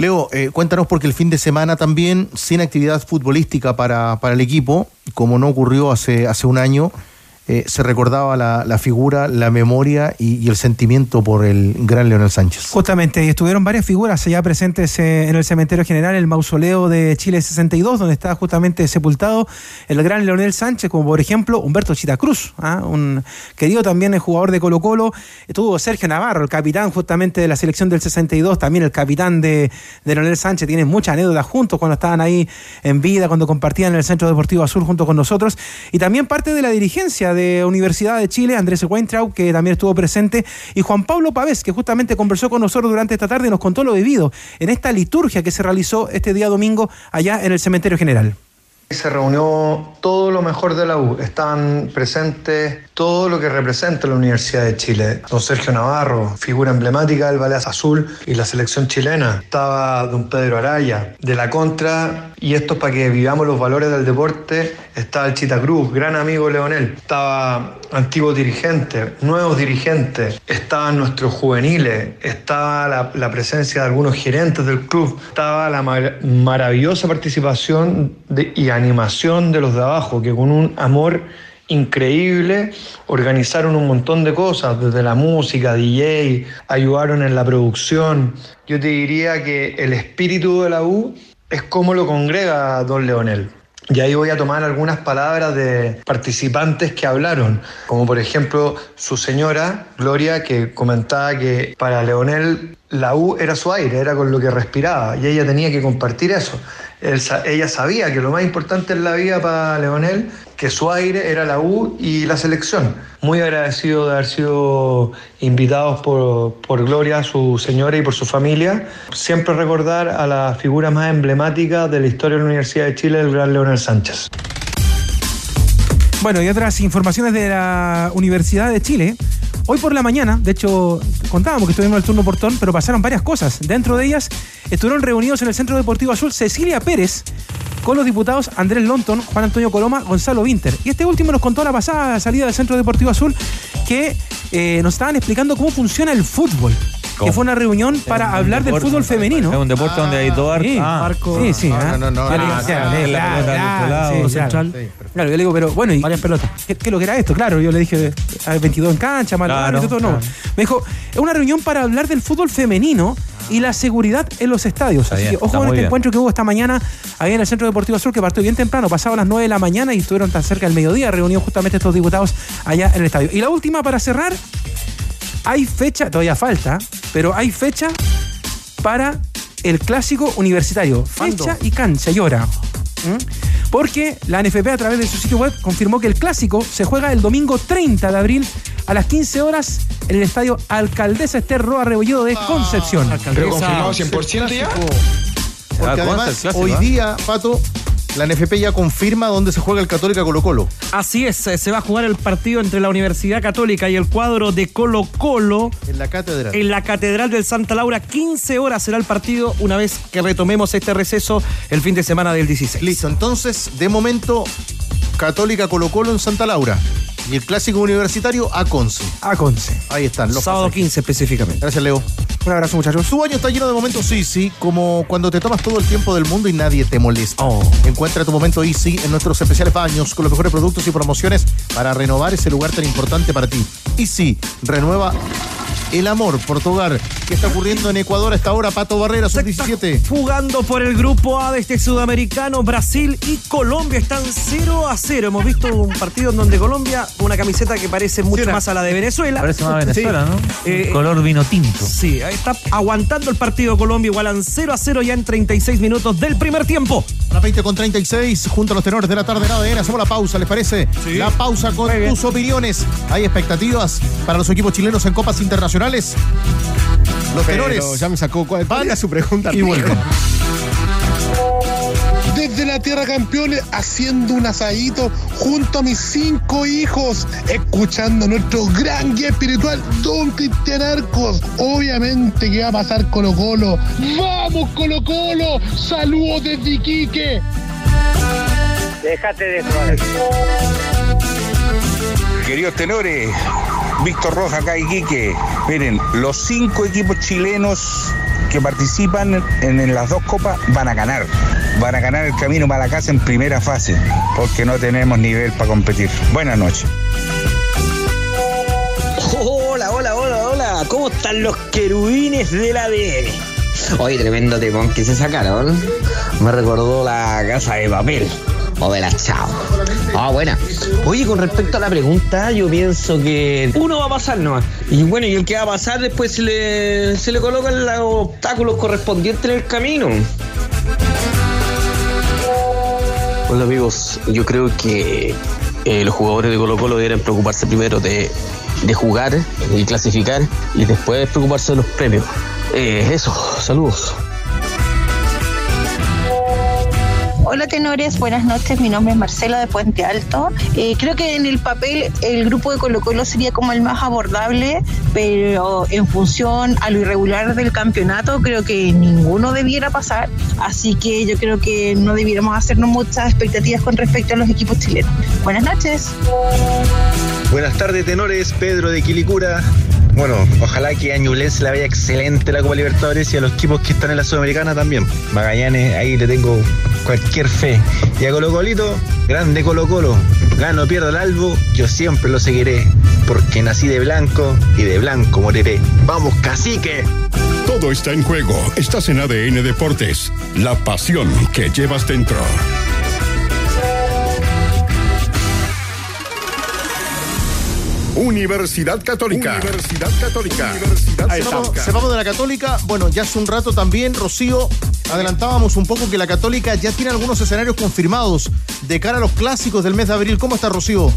Leo, eh, cuéntanos porque el fin de semana también, sin actividad futbolística para, para el equipo, como no ocurrió hace, hace un año, eh, se recordaba la, figura, la memoria y, el sentimiento por el gran Leonel Sánchez. Justamente, estuvieron varias figuras allá presentes eh, en el cementerio general, el mausoleo de Chile 62, donde está justamente sepultado el gran Leonel Sánchez, como por ejemplo Humberto Chita Cruz, ¿ah? un querido también el jugador de Colo Colo. Estuvo Sergio Navarro, el capitán justamente de la selección del 62, también el capitán de, de Leonel Sánchez. Tienen muchas anécdotas juntos cuando estaban ahí en vida, cuando compartían en el Centro Deportivo Azul junto con nosotros. Y también parte de la dirigencia de Universidad de Chile, Andrés Weintraub, que también estuvo presente, y Juan Pablo Pavés, que justamente conversó con nosotros durante esta tarde y nos contó lo vivido en esta liturgia que se realizó este día domingo allá en el Cementerio General. Se reunió todo lo mejor de la U. Están presentes todo lo que representa la Universidad de Chile. Don Sergio Navarro, figura emblemática del Ballet Azul y la selección chilena. Estaba don Pedro Araya, de la contra, y esto es para que vivamos los valores del deporte. Estaba el Chita Cruz, gran amigo Leonel. Estaba antiguos dirigentes, nuevos dirigentes. Estaban nuestros juveniles. Estaba la, la presencia de algunos gerentes del club. Estaba la mar maravillosa participación de, y animación de los de abajo, que con un amor increíble organizaron un montón de cosas, desde la música, DJ, ayudaron en la producción. Yo te diría que el espíritu de la U es como lo congrega don Leonel. Y ahí voy a tomar algunas palabras de participantes que hablaron, como por ejemplo su señora, Gloria, que comentaba que para Leonel la U era su aire, era con lo que respiraba, y ella tenía que compartir eso. Ella sabía que lo más importante en la vida para Leonel, que su aire era la U y la selección. Muy agradecido de haber sido invitados por, por Gloria, su señora y por su familia. Siempre recordar a la figura más emblemática de la historia de la Universidad de Chile, el gran Leonel Sánchez. Bueno, y otras informaciones de la Universidad de Chile. Hoy por la mañana, de hecho, contábamos que estuvimos en el turno portón, pero pasaron varias cosas. Dentro de ellas, estuvieron reunidos en el Centro Deportivo Azul Cecilia Pérez con los diputados Andrés Lonton, Juan Antonio Coloma, Gonzalo Winter. Y este último nos contó la pasada salida del Centro Deportivo Azul que eh, nos estaban explicando cómo funciona el fútbol. que fue una reunión para hablar del fútbol femenino. Es un deporte donde hay dos Sí, ah, sí, sí. No, ah. no, no, no, no, eh, claro, yo le digo, pero bueno, ¿y Varias pelotas. ¿qué, qué es lo que era esto? Claro, yo le dije, hay 22 en cancha, mal Claro, todo, no. claro. Me dijo, es una reunión para hablar del fútbol femenino y la seguridad en los estadios. Está Así bien, que ojo con este bien. encuentro que hubo esta mañana ahí en el Centro Deportivo Sur, que partió bien temprano, pasado las 9 de la mañana y estuvieron tan cerca del mediodía, reunidos justamente estos diputados allá en el estadio. Y la última para cerrar, hay fecha, todavía falta, pero hay fecha para el clásico universitario. ¿Cuándo? Fecha y cancha y hora. ¿Mm? Porque la NFP a través de su sitio web confirmó que el clásico se juega el domingo 30 de abril a las 15 horas en el estadio Alcaldesa Esther Roa Rebolledo de Concepción. Pero confirmado 100% ya. Porque el además, clásico, hoy ¿ah? día, Pato, la NFP ya confirma dónde se juega el Católica Colo Colo. Así es, eh, se va a jugar el partido entre la Universidad Católica y el cuadro de Colo Colo En la cátedra. en la Catedral del Santa Laura. 15 horas será el partido una vez que retomemos este receso el fin de semana del 16. Listo, entonces, de momento, Católica Colo Colo en Santa Laura. Y el clásico universitario a Conce. A Conce. Ahí están los Sábado pasajes. 15 específicamente. Gracias, Leo. Un abrazo, muchachos. Tu año está lleno de momentos Easy, como cuando te tomas todo el tiempo del mundo y nadie te molesta. Oh. Encuentra tu momento Easy en nuestros especiales baños con los mejores productos y promociones para renovar ese lugar tan importante para ti. Easy, renueva el amor por tu hogar. ¿Qué está ocurriendo en Ecuador a esta hora? Pato Barrera, sub 17. Jugando por el grupo A de este sudamericano, Brasil y Colombia están 0 a 0. Hemos visto un partido en donde Colombia, una camiseta que parece mucho más a la de Venezuela. Parece más Venezuela, ¿no? Eh, Color vino tinto. Sí, está aguantando el partido Colombia, igualan 0 a 0 ya en 36 minutos del primer tiempo. A las 20 con 36, junto a los tenores de la tarde en ADN. Hacemos la pausa, ¿les parece? La pausa con tus opiniones. ¿Hay expectativas para los equipos chilenos en copas internacionales? Los Pero tenores ya me sacó. ¿Cuál, cuál era su pregunta? y vuelven. desde la Tierra Campeones haciendo un asadito junto a mis cinco hijos, escuchando a nuestro gran guía espiritual, Don Cristian Arcos. Obviamente que va a pasar Colo Colo. ¡Vamos Colo Colo! ¡Saludos desde Iquique! Déjate de joder. Queridos tenores, Víctor Roja acá y Quique. Miren, los cinco equipos chilenos que participan en, en las dos copas van a ganar. Van a ganar el camino para la casa en primera fase, porque no tenemos nivel para competir. Buenas noches. Hola, hola, hola, hola. ¿Cómo están los querubines del ADN? Oye, tremendo temón que se sacaron. Me recordó la casa de papel. O de la chao. Ah, buena. Oye, con respecto a la pregunta, yo pienso que uno va a pasar nomás. Y bueno, y el que va a pasar después se le, se le colocan los obstáculos correspondientes en el camino. Hola amigos, yo creo que eh, los jugadores de Colo Colo deberían preocuparse primero de, de jugar y clasificar y después preocuparse de los premios. Eh, eso, saludos. Hola tenores, buenas noches. Mi nombre es Marcela de Puente Alto. Eh, creo que en el papel el grupo de Colo Colo sería como el más abordable, pero en función a lo irregular del campeonato creo que ninguno debiera pasar. Así que yo creo que no debiéramos hacernos muchas expectativas con respecto a los equipos chilenos. Buenas noches. Buenas tardes, tenores. Pedro de Quilicura. Bueno, ojalá que a Ñublense le vaya excelente la Copa Libertadores y a los equipos que están en la Sudamericana también. Magallanes, ahí le tengo cualquier fe. Y a Colo Colito, grande Colo Colo. Gano, pierdo el albo, yo siempre lo seguiré. Porque nací de blanco y de blanco moriré. ¡Vamos, cacique! Todo está en juego. Estás en ADN Deportes. La pasión que llevas dentro. Universidad Católica. Universidad Católica. Universidad Ahí estamos. Sepamos de la Católica. Bueno, ya hace un rato también, Rocío, adelantábamos un poco que la Católica ya tiene algunos escenarios confirmados de cara a los clásicos del mes de abril. ¿Cómo está, Rocío?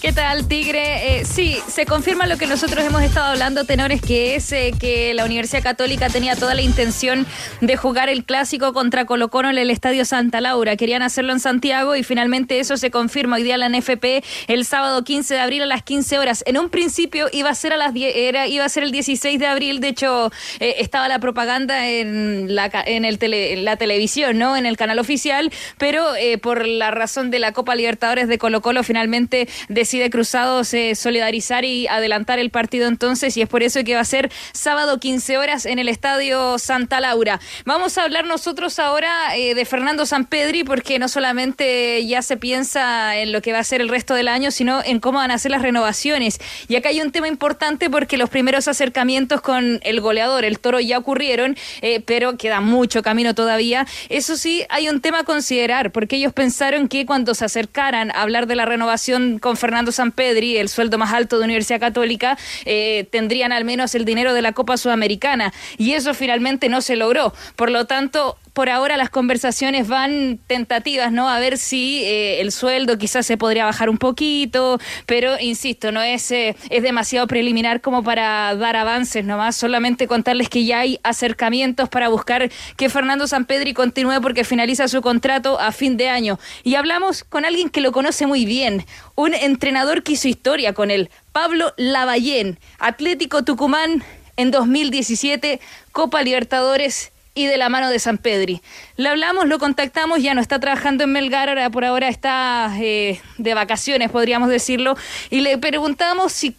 ¿Qué tal, Tigre? Eh, sí, se confirma lo que nosotros hemos estado hablando, tenores, que es eh, que la Universidad Católica tenía toda la intención de jugar el clásico contra Colo Colo en el Estadio Santa Laura. Querían hacerlo en Santiago y finalmente eso se confirma hoy día la NFP el sábado 15 de abril a las 15 horas. En un principio iba a ser a las 10, era, iba a ser el 16 de abril, de hecho eh, estaba la propaganda en la, en, el tele- la televisión, ¿no? En el canal oficial, pero por la razón de la Copa Libertadores de Colo Colo finalmente decidieron decide Cruzados eh, solidarizar y adelantar el partido entonces y es por eso que va a ser sábado 15 horas en el Estadio Santa Laura. Vamos a hablar nosotros ahora eh, de Fernando Sampedri porque no solamente ya se piensa en lo que va a ser el resto del año, sino en cómo van a ser las renovaciones. Y acá hay un tema importante porque los primeros acercamientos con el goleador, el toro, ya ocurrieron, eh, pero queda mucho camino todavía. Eso sí, hay un tema a considerar porque ellos pensaron que cuando se acercaran a hablar de la renovación con Fernando Sampedri, el sueldo más alto de Universidad Católica, eh, tendrían al menos el dinero de la Copa Sudamericana. Y eso finalmente no se logró. Por lo tanto, por ahora las conversaciones van tentativas, ¿no? A ver si eh, el sueldo quizás se podría bajar un poquito, pero insisto, no es, eh, es demasiado preliminar como para dar avances nomás, solamente contarles que ya hay acercamientos para buscar que Fernando Sampedri continúe porque finaliza su contrato a fin de año. Y hablamos con alguien que lo conoce muy bien, un entrenador que hizo historia con él, Pablo Lavallén, Atlético Tucumán en 2017, Copa Libertadores y de la mano de San Pedri. Le hablamos, lo contactamos, ya no está trabajando en Melgar, ahora por ahora está eh, de vacaciones, podríamos decirlo, y le preguntamos si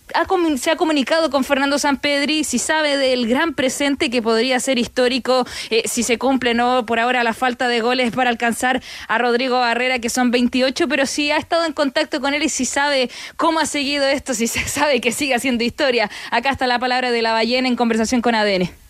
se ha comunicado con Fernando San Pedri, si sabe del gran presente que podría ser histórico, eh, si se cumple, no por ahora la falta de goles para alcanzar a Rodrigo Barrera, que son 28, pero si ha estado en contacto con él y si sabe cómo ha seguido esto, si se sabe que sigue haciendo historia. Acá está la palabra de la ballena en conversación con ADN.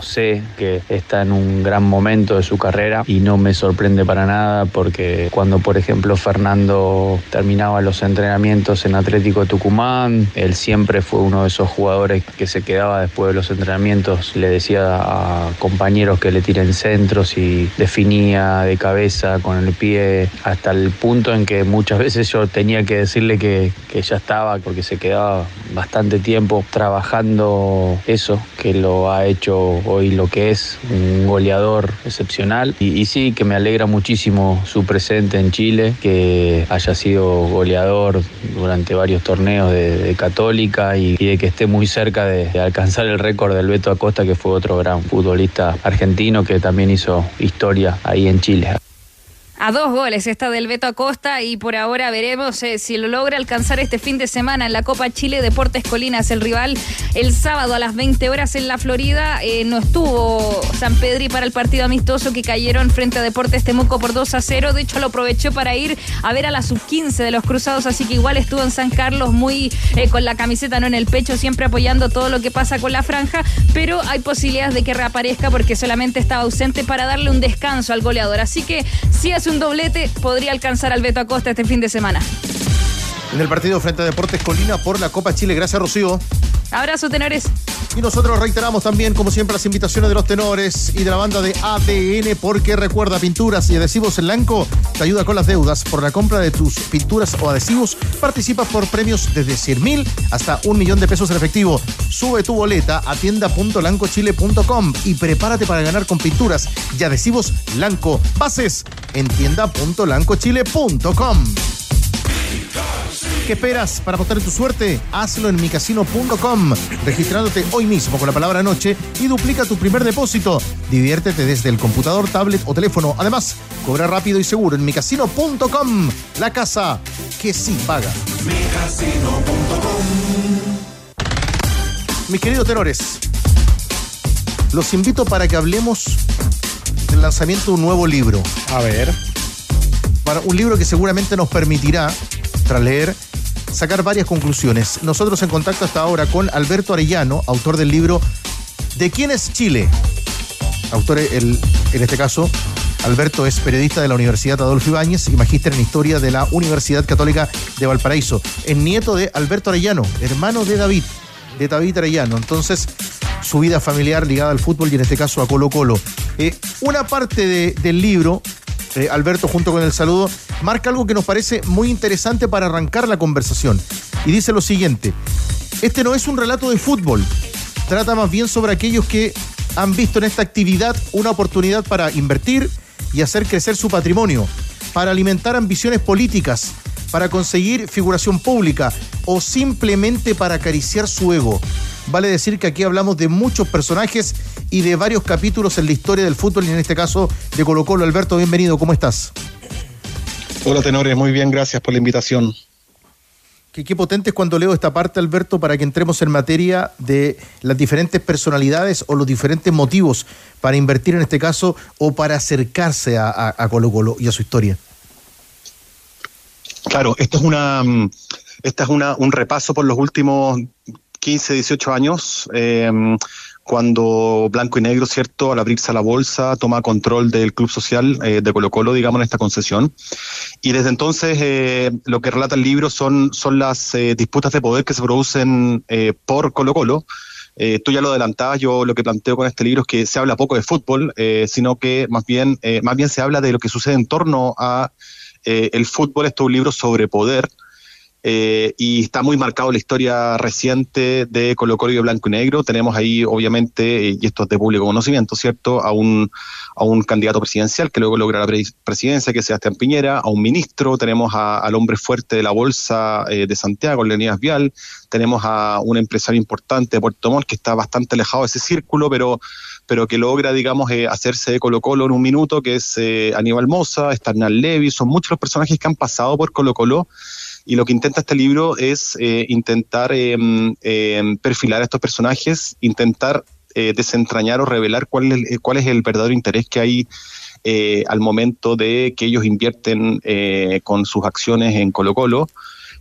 Sé que está en un gran momento de su carrera y no me sorprende para nada porque cuando, por ejemplo, Fernando terminaba los entrenamientos en Atlético Tucumán, él siempre fue uno de esos jugadores que se quedaba después de los entrenamientos, le decía a compañeros que le tiren centros y definía de cabeza con el pie hasta el punto en que muchas veces yo tenía que decirle que, que ya estaba porque se quedaba bastante tiempo trabajando eso que lo ha hecho hoy lo que es un goleador excepcional. Y, sí que me alegra muchísimo su presente en Chile, que haya sido goleador durante varios torneos de, Católica y, de que esté muy cerca de, de alcanzar el récord del Beto Acosta, que fue otro gran futbolista argentino que también hizo historia ahí en Chile a dos goles está del Beto Acosta y por ahora veremos eh, si lo logra alcanzar este fin de semana en la Copa Chile Deportes Colinas. El rival el sábado a las 20 horas en la Florida eh, no estuvo San Pedri para el partido amistoso que cayeron frente a Deportes Temuco por 2 a 0. De hecho lo aprovechó para ir a ver a la sub-15 de los Cruzados, así que igual estuvo en San Carlos muy eh, con la camiseta no en el pecho, siempre apoyando todo lo que pasa con la franja, pero hay posibilidades de que reaparezca porque solamente estaba ausente para darle un descanso al goleador. Así que si hace un doblete, podría alcanzar al Beto Acosta este fin de semana. En el partido frente a Deportes Colina por la Copa Chile. Gracias, Rocío. Abrazo, tenores. Y nosotros reiteramos también, como siempre, las invitaciones de los tenores y de la banda de ADN, porque recuerda, pinturas y adhesivos en Lanco te ayuda con las deudas. Por la compra de tus pinturas o adhesivos, participas por premios desde 100 mil hasta un millón de pesos en efectivo. Sube tu boleta a tienda.lancochile.com y prepárate para ganar con pinturas y adhesivos Lanco. Bases en tienda.lancochile.com. ¿Qué esperas para apostar en tu suerte? Hazlo en micasino.com, registrándote hoy mismo con la palabra noche y duplica tu primer depósito. Diviértete desde el computador, tablet o teléfono. Además, cobra rápido y seguro en micasino.com, la casa que sí paga. Mis queridos tenores, los invito para que hablemos del lanzamiento de un nuevo libro. A ver. Para un libro que seguramente nos permitirá, tras leer, sacar varias conclusiones. Nosotros en contacto hasta ahora con Alberto Arellano, autor del libro ¿De quién es Chile? Autor, el, en este caso, Alberto es periodista de la Universidad Adolfo Ibáñez y magíster en historia de la Universidad Católica de Valparaíso. Es nieto de Alberto Arellano, hermano de David, de David Arellano. Entonces, su vida familiar ligada al fútbol y en este caso a Colo Colo. Eh, una parte del libro eh, Alberto, junto con el saludo, marca algo que nos parece muy interesante para arrancar la conversación. Y dice lo siguiente, este no es un relato de fútbol, trata más bien sobre aquellos que han visto en esta actividad una oportunidad para invertir y hacer crecer su patrimonio, para alimentar ambiciones políticas, para conseguir figuración pública o simplemente para acariciar su ego. Vale decir que aquí hablamos de muchos personajes y de varios capítulos en la historia del fútbol y en este caso de Colo Colo. Alberto, bienvenido, ¿cómo estás? Hola Tenores, muy bien, gracias por la invitación. qué potente es cuando leo esta parte, Alberto, para que entremos en materia de las diferentes personalidades o los diferentes motivos para invertir en este caso o para acercarse a, a- a Colo Colo y a su historia. Claro, esto es una, mm, esta es una, un repaso por los últimos 15, 18 años, eh, cuando Blanco y Negro, ¿cierto?, al abrirse la bolsa, toma control del club social eh, de Colo Colo, digamos, en esta concesión. Y desde entonces eh, lo que relata el libro son, son las eh, disputas de poder que se producen por Colo Colo. Tú ya lo adelantabas, yo lo que planteo con este libro es que se habla poco de fútbol, sino que más bien, más bien se habla de lo que sucede en torno a el fútbol. Esto es un libro sobre poder, eh, y está muy marcado la historia reciente de Colo Colo y Blanco y Negro. Tenemos ahí, obviamente, eh, y esto es de público conocimiento, ¿cierto?, a un, a un candidato presidencial que luego logra la pre- presidencia, que es Sebastián Piñera, a un ministro, tenemos a- al hombre fuerte de la bolsa eh, de Santiago, Leonidas Vial, tenemos a un empresario importante de Puerto Montt que está bastante alejado de ese círculo, pero pero que logra, digamos, eh, hacerse de Colo Colo en un minuto, que es Aníbal Moza, está Hernán Levy, son muchos los personajes que han pasado por Colo Colo y lo que intenta este libro es eh, intentar eh, mm, eh, perfilar a estos personajes, intentar eh, desentrañar o revelar cuál es, el- cuál es el verdadero interés que hay eh, al momento de que ellos invierten eh, con sus acciones en Colo Colo.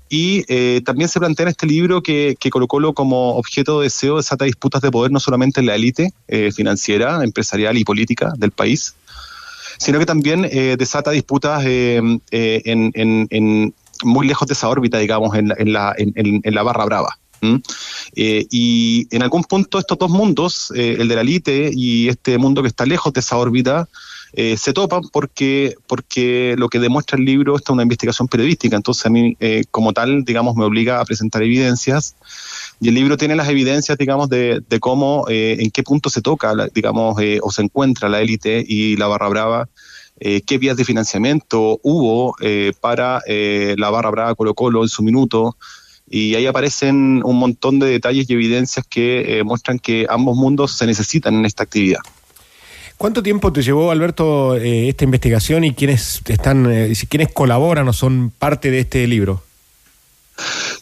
Y eh, también se plantea en este libro que, que Colo Colo como objeto de deseo desata disputas de poder no solamente en la élite eh, financiera, empresarial y política del país, sino que también eh, desata disputas eh, eh, en- en muy lejos de esa órbita, digamos, en, la- en la, en- en- la barra brava. ¿m? Eh, y en algún punto estos dos mundos, eh, el de la élite y este mundo que está lejos de esa órbita, eh, se topan porque, porque lo que demuestra el libro está una investigación periodística. Entonces a mí, eh, como tal, digamos, me obliga a presentar evidencias y el libro tiene las evidencias, digamos, de, de cómo, eh, en qué punto se toca, digamos, eh, o se encuentra la élite y la barra brava, eh, qué vías de financiamiento hubo eh, para eh, la barra brava Colo Colo en su minuto. Y ahí aparecen un montón de detalles y evidencias que muestran que ambos mundos se necesitan en esta actividad. ¿Cuánto tiempo te llevó, Alberto, esta investigación y quiénes están, quiénes colaboran o son parte de este libro?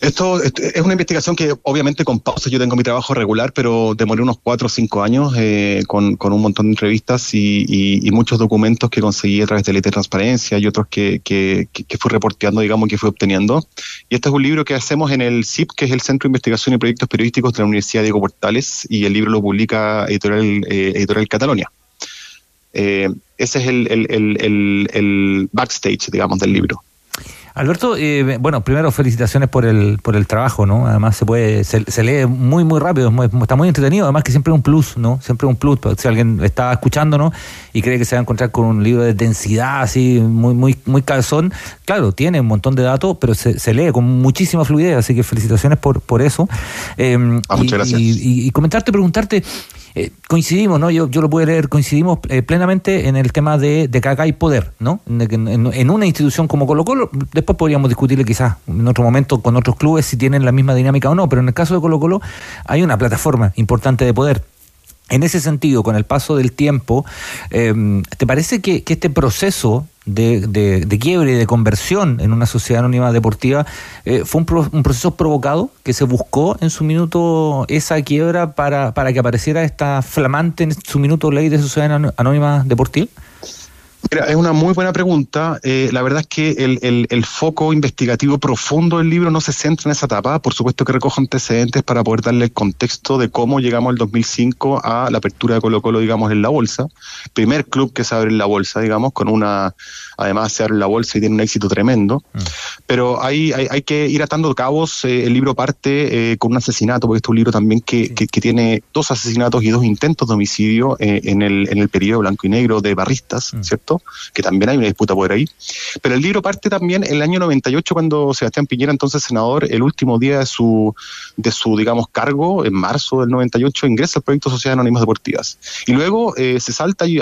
Esto, es una investigación que obviamente con pausa yo tengo mi trabajo regular, pero demoré unos cuatro o cinco años eh, con, con un montón de entrevistas y, y- y muchos documentos que conseguí a través de Ley de Transparencia y otros que, que, que- fui reporteando, digamos, que fui obteniendo. Y este es un libro que hacemos en el CIP, que es el Centro de Investigación y Proyectos Periodísticos de la Universidad Diego Portales, y el libro lo publica Editorial, eh, Editorial Catalonia. Eh, ese es el- el- el- el backstage, digamos, del libro. Alberto, eh, bueno, primero felicitaciones por el por el trabajo, ¿no? Además se puede se, se lee muy muy rápido, es muy- está muy entretenido, además que siempre es un plus, ¿no? Siempre es un plus, si alguien está escuchándonos y cree que se va a encontrar con un libro de densidad así muy muy muy calzón, claro, tiene un montón de datos, pero se, se lee con muchísima fluidez, así que felicitaciones por por eso. Eh, Ah, muchas gracias. Y, y- y comentarte, preguntarte, eh, coincidimos, ¿no? Yo, yo lo pude leer, coincidimos eh, plenamente en el tema de, que acá hay poder, ¿no? En, en- en una institución como Colo Colo, después podríamos discutirle quizás en otro momento con otros clubes si tienen la misma dinámica o no, pero en el caso de Colo Colo hay una plataforma importante de poder. En ese sentido, con el paso del tiempo, eh, ¿te parece que, este proceso de, de- de quiebre y de conversión en una sociedad anónima deportiva eh, fue un, pro- un proceso provocado que se buscó en su minuto esa quiebra para, para que apareciera esta flamante en su minuto ley de sociedad anó- anónima deportiva? Mira, es una muy buena pregunta. Eh, la verdad es que el, el- el foco investigativo profundo del libro no se centra en esa etapa. Por supuesto que recojo antecedentes para poder darle el contexto de cómo llegamos el 2005 a la apertura de Colo Colo, digamos, en la bolsa. Primer club que se abre en la bolsa, digamos, con una... Además se abre en la bolsa y tiene un éxito tremendo. Pero hay, hay, hay que ir atando cabos. eh, el libro parte eh, con un asesinato, porque este es un libro también que, que- que tiene dos asesinatos y dos intentos de homicidio eh, en, el, en el periodo blanco y negro de barristas, ¿cierto? Que también hay una disputa por ahí. Pero el libro parte también en el año 98, cuando Sebastián Piñera, entonces senador, el último día de su, de su digamos, cargo, en marzo del 98, ingresa al proyecto Sociedades Anónimas Deportivas. Y luego eh, se salta, y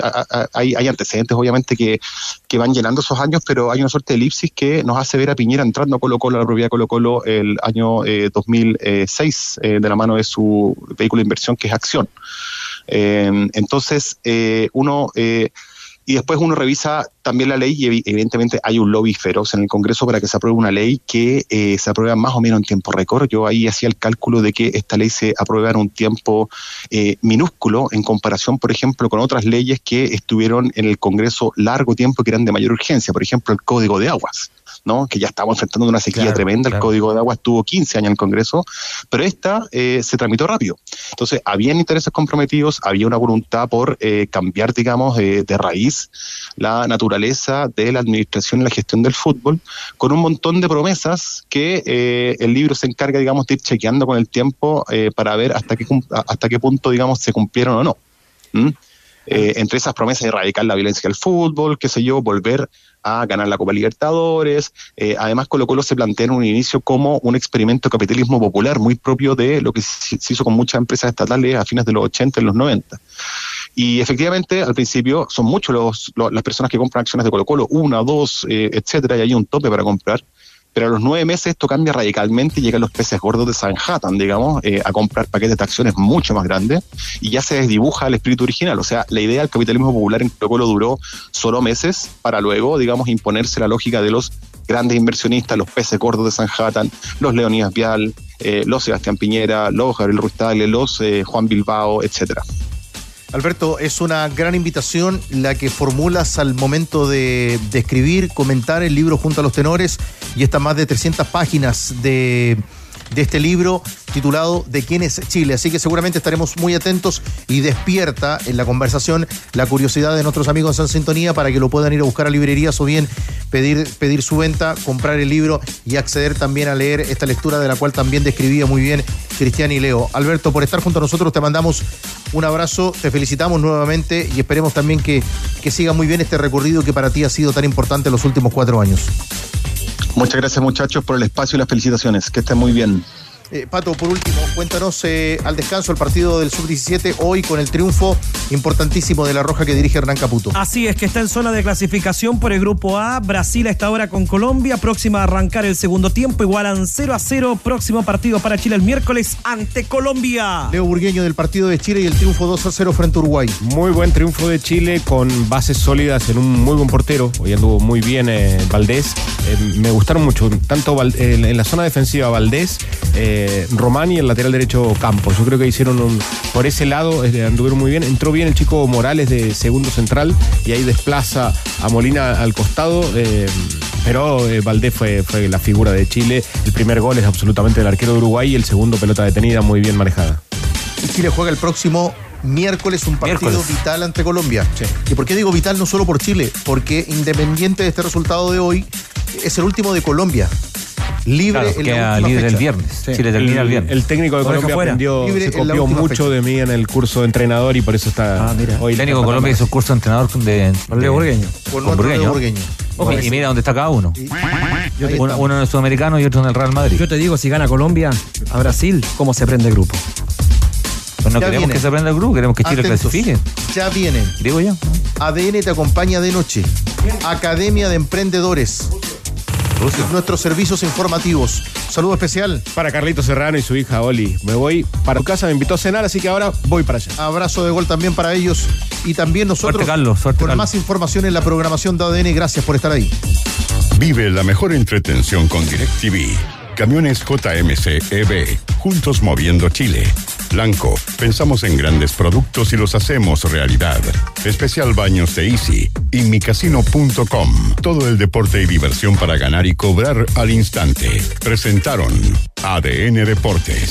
hay, hay antecedentes, obviamente, que, que van llenando esos años, pero hay una suerte de elipsis que nos hace ver a Piñera entrando a Colo Colo, a la propiedad Colo Colo, el año eh, 2006, eh, de la mano de su vehículo de inversión, que es Acción. Eh, entonces, eh, uno... y después uno revisa también la ley y evi- evidentemente hay un lobby feroz en el Congreso para que se apruebe una ley que eh, se aprueba más o menos en tiempo récord. Yo ahí hacía el cálculo de que esta ley se aprueba en un tiempo eh, minúsculo en comparación, por ejemplo, con otras leyes que estuvieron en el Congreso largo tiempo que eran de mayor urgencia, por ejemplo, el Código de Aguas. ¿No? que ya estamos enfrentando una sequía Claro, tremenda, el. Código de Aguas estuvo 15 años en el Congreso, pero esta eh, se tramitó rápido. Entonces, habían intereses comprometidos, había una voluntad por eh, cambiar, digamos, eh, de raíz la naturaleza de la administración y la gestión del fútbol, con un montón de promesas que eh, el libro se encarga, digamos, de ir chequeando con el tiempo para ver hasta qué, hasta qué punto, digamos, se cumplieron o no. ¿Mm? Eh, entre esas promesas, erradicar la violencia del fútbol, qué sé yo, volver a ganar la Copa Libertadores. Eh, además, Colo Colo se plantea en un inicio como un experimento de capitalismo popular muy propio de lo que se hizo con muchas empresas estatales a fines de los 80 y los 90. Y efectivamente, al principio son muchos los, los- las personas que compran acciones de Colo Colo, una, dos, eh, etcétera, y hay un tope para comprar. Pero a los nueve meses esto cambia radicalmente y llegan los peces gordos de Sanhattan, digamos, eh, a comprar paquetes de acciones mucho más grandes y ya se desdibuja el espíritu original. O sea, la idea del capitalismo popular en Colo Colo duró solo meses para luego, digamos, imponerse la lógica de los grandes inversionistas, los peces gordos de Sanhattan, los Leonidas Vial, eh, los Sebastián Piñera, los Gabriel Ruiz los eh, Juan Bilbao, etcétera. Alberto, es una gran invitación la que formulas al momento de, escribir, comentar el libro junto a los tenores y estas más de 300 páginas de, de este libro titulado ¿De quién es Chile? Así que seguramente estaremos muy atentos y despierta en la conversación la curiosidad de nuestros amigos en sintonía para que lo puedan ir a buscar a librerías o bien pedir, pedir su venta, comprar el libro y acceder también a leer esta lectura de la cual también describía muy bien Cristian y Leo. Alberto, por estar junto a nosotros te mandamos un abrazo, te felicitamos nuevamente y esperemos también que, que siga muy bien este recorrido que para ti ha sido tan importante en los últimos cuatro años. Muchas gracias muchachos por el espacio y las felicitaciones. Que estén muy bien. Eh, Pato, por último, cuéntanos eh, al descanso el partido del Sub-17 hoy con el triunfo importantísimo de la Roja que dirige Hernán Caputo. Así es que está en zona de clasificación por el grupo A. Brasil a esta hora con Colombia. Próxima a arrancar el segundo tiempo. Igualan 0 a 0. Próximo partido para Chile el miércoles ante Colombia. Leo Burgueño del partido de Chile y el triunfo 2 a 0 frente a Uruguay. Muy buen triunfo de Chile con bases sólidas en un muy buen portero. Hoy anduvo muy bien eh, Valdés. Eh, me gustaron mucho, tanto en, en la zona defensiva Valdés, eh, Román y el lateral derecho Campos. Yo creo que hicieron un. Por ese lado eh, anduvieron muy bien. Entró bien el chico Morales de segundo central y ahí desplaza a Molina al costado. eh, pero eh, Valdés fue, fue la figura de Chile. El primer gol es absolutamente del arquero de Uruguay y el segundo pelota detenida, muy bien manejada. Y Chile juega el próximo miércoles un partido Miércoles. vital ante Colombia. ¿Y por qué digo vital no solo por Chile? Porque independiente de este resultado de hoy, es el último de Colombia. Libre Claro, queda libre el viernes. Chile termina el viernes. El técnico de Colombia aprendió, Libre se copió mucho fecha. de mí en el curso de entrenador y por eso está hoy. El técnico de Colombia hizo curso de entrenador de, Leo de- Burgueño. Con Con nuestro Burgueño. Leo Burgueño. Ojo, y mira dónde está cada uno. Uno, en el sudamericano y otro en el Real Madrid. Yo te digo, si gana Colombia a Brasil, ¿cómo se prende el grupo? Pues no Ya queremos viene. que se aprenda el grupo, queremos que Chile Atentos. clasifique. Ya vienen. Digo yo. ADN te acompaña de noche. Academia de Emprendedores. Nuestros servicios informativos. Saludo especial. Para Carlito Serrano y su hija Oli. Me voy para tu casa, me invitó a cenar, así que ahora voy para allá. Abrazo de gol también para ellos y también nosotros. Suerte, Carlos, suerte, con Carlos. más información en la programación de ADN. Gracias por estar ahí. Vive la mejor entretención con DirecTV. Camiones JMC EV, juntos moviendo Chile. Blanco, pensamos en grandes productos y los hacemos realidad. Especial baños de Easy y micasino.com. Todo el deporte y diversión para ganar y cobrar al instante. Presentaron ADN Deportes.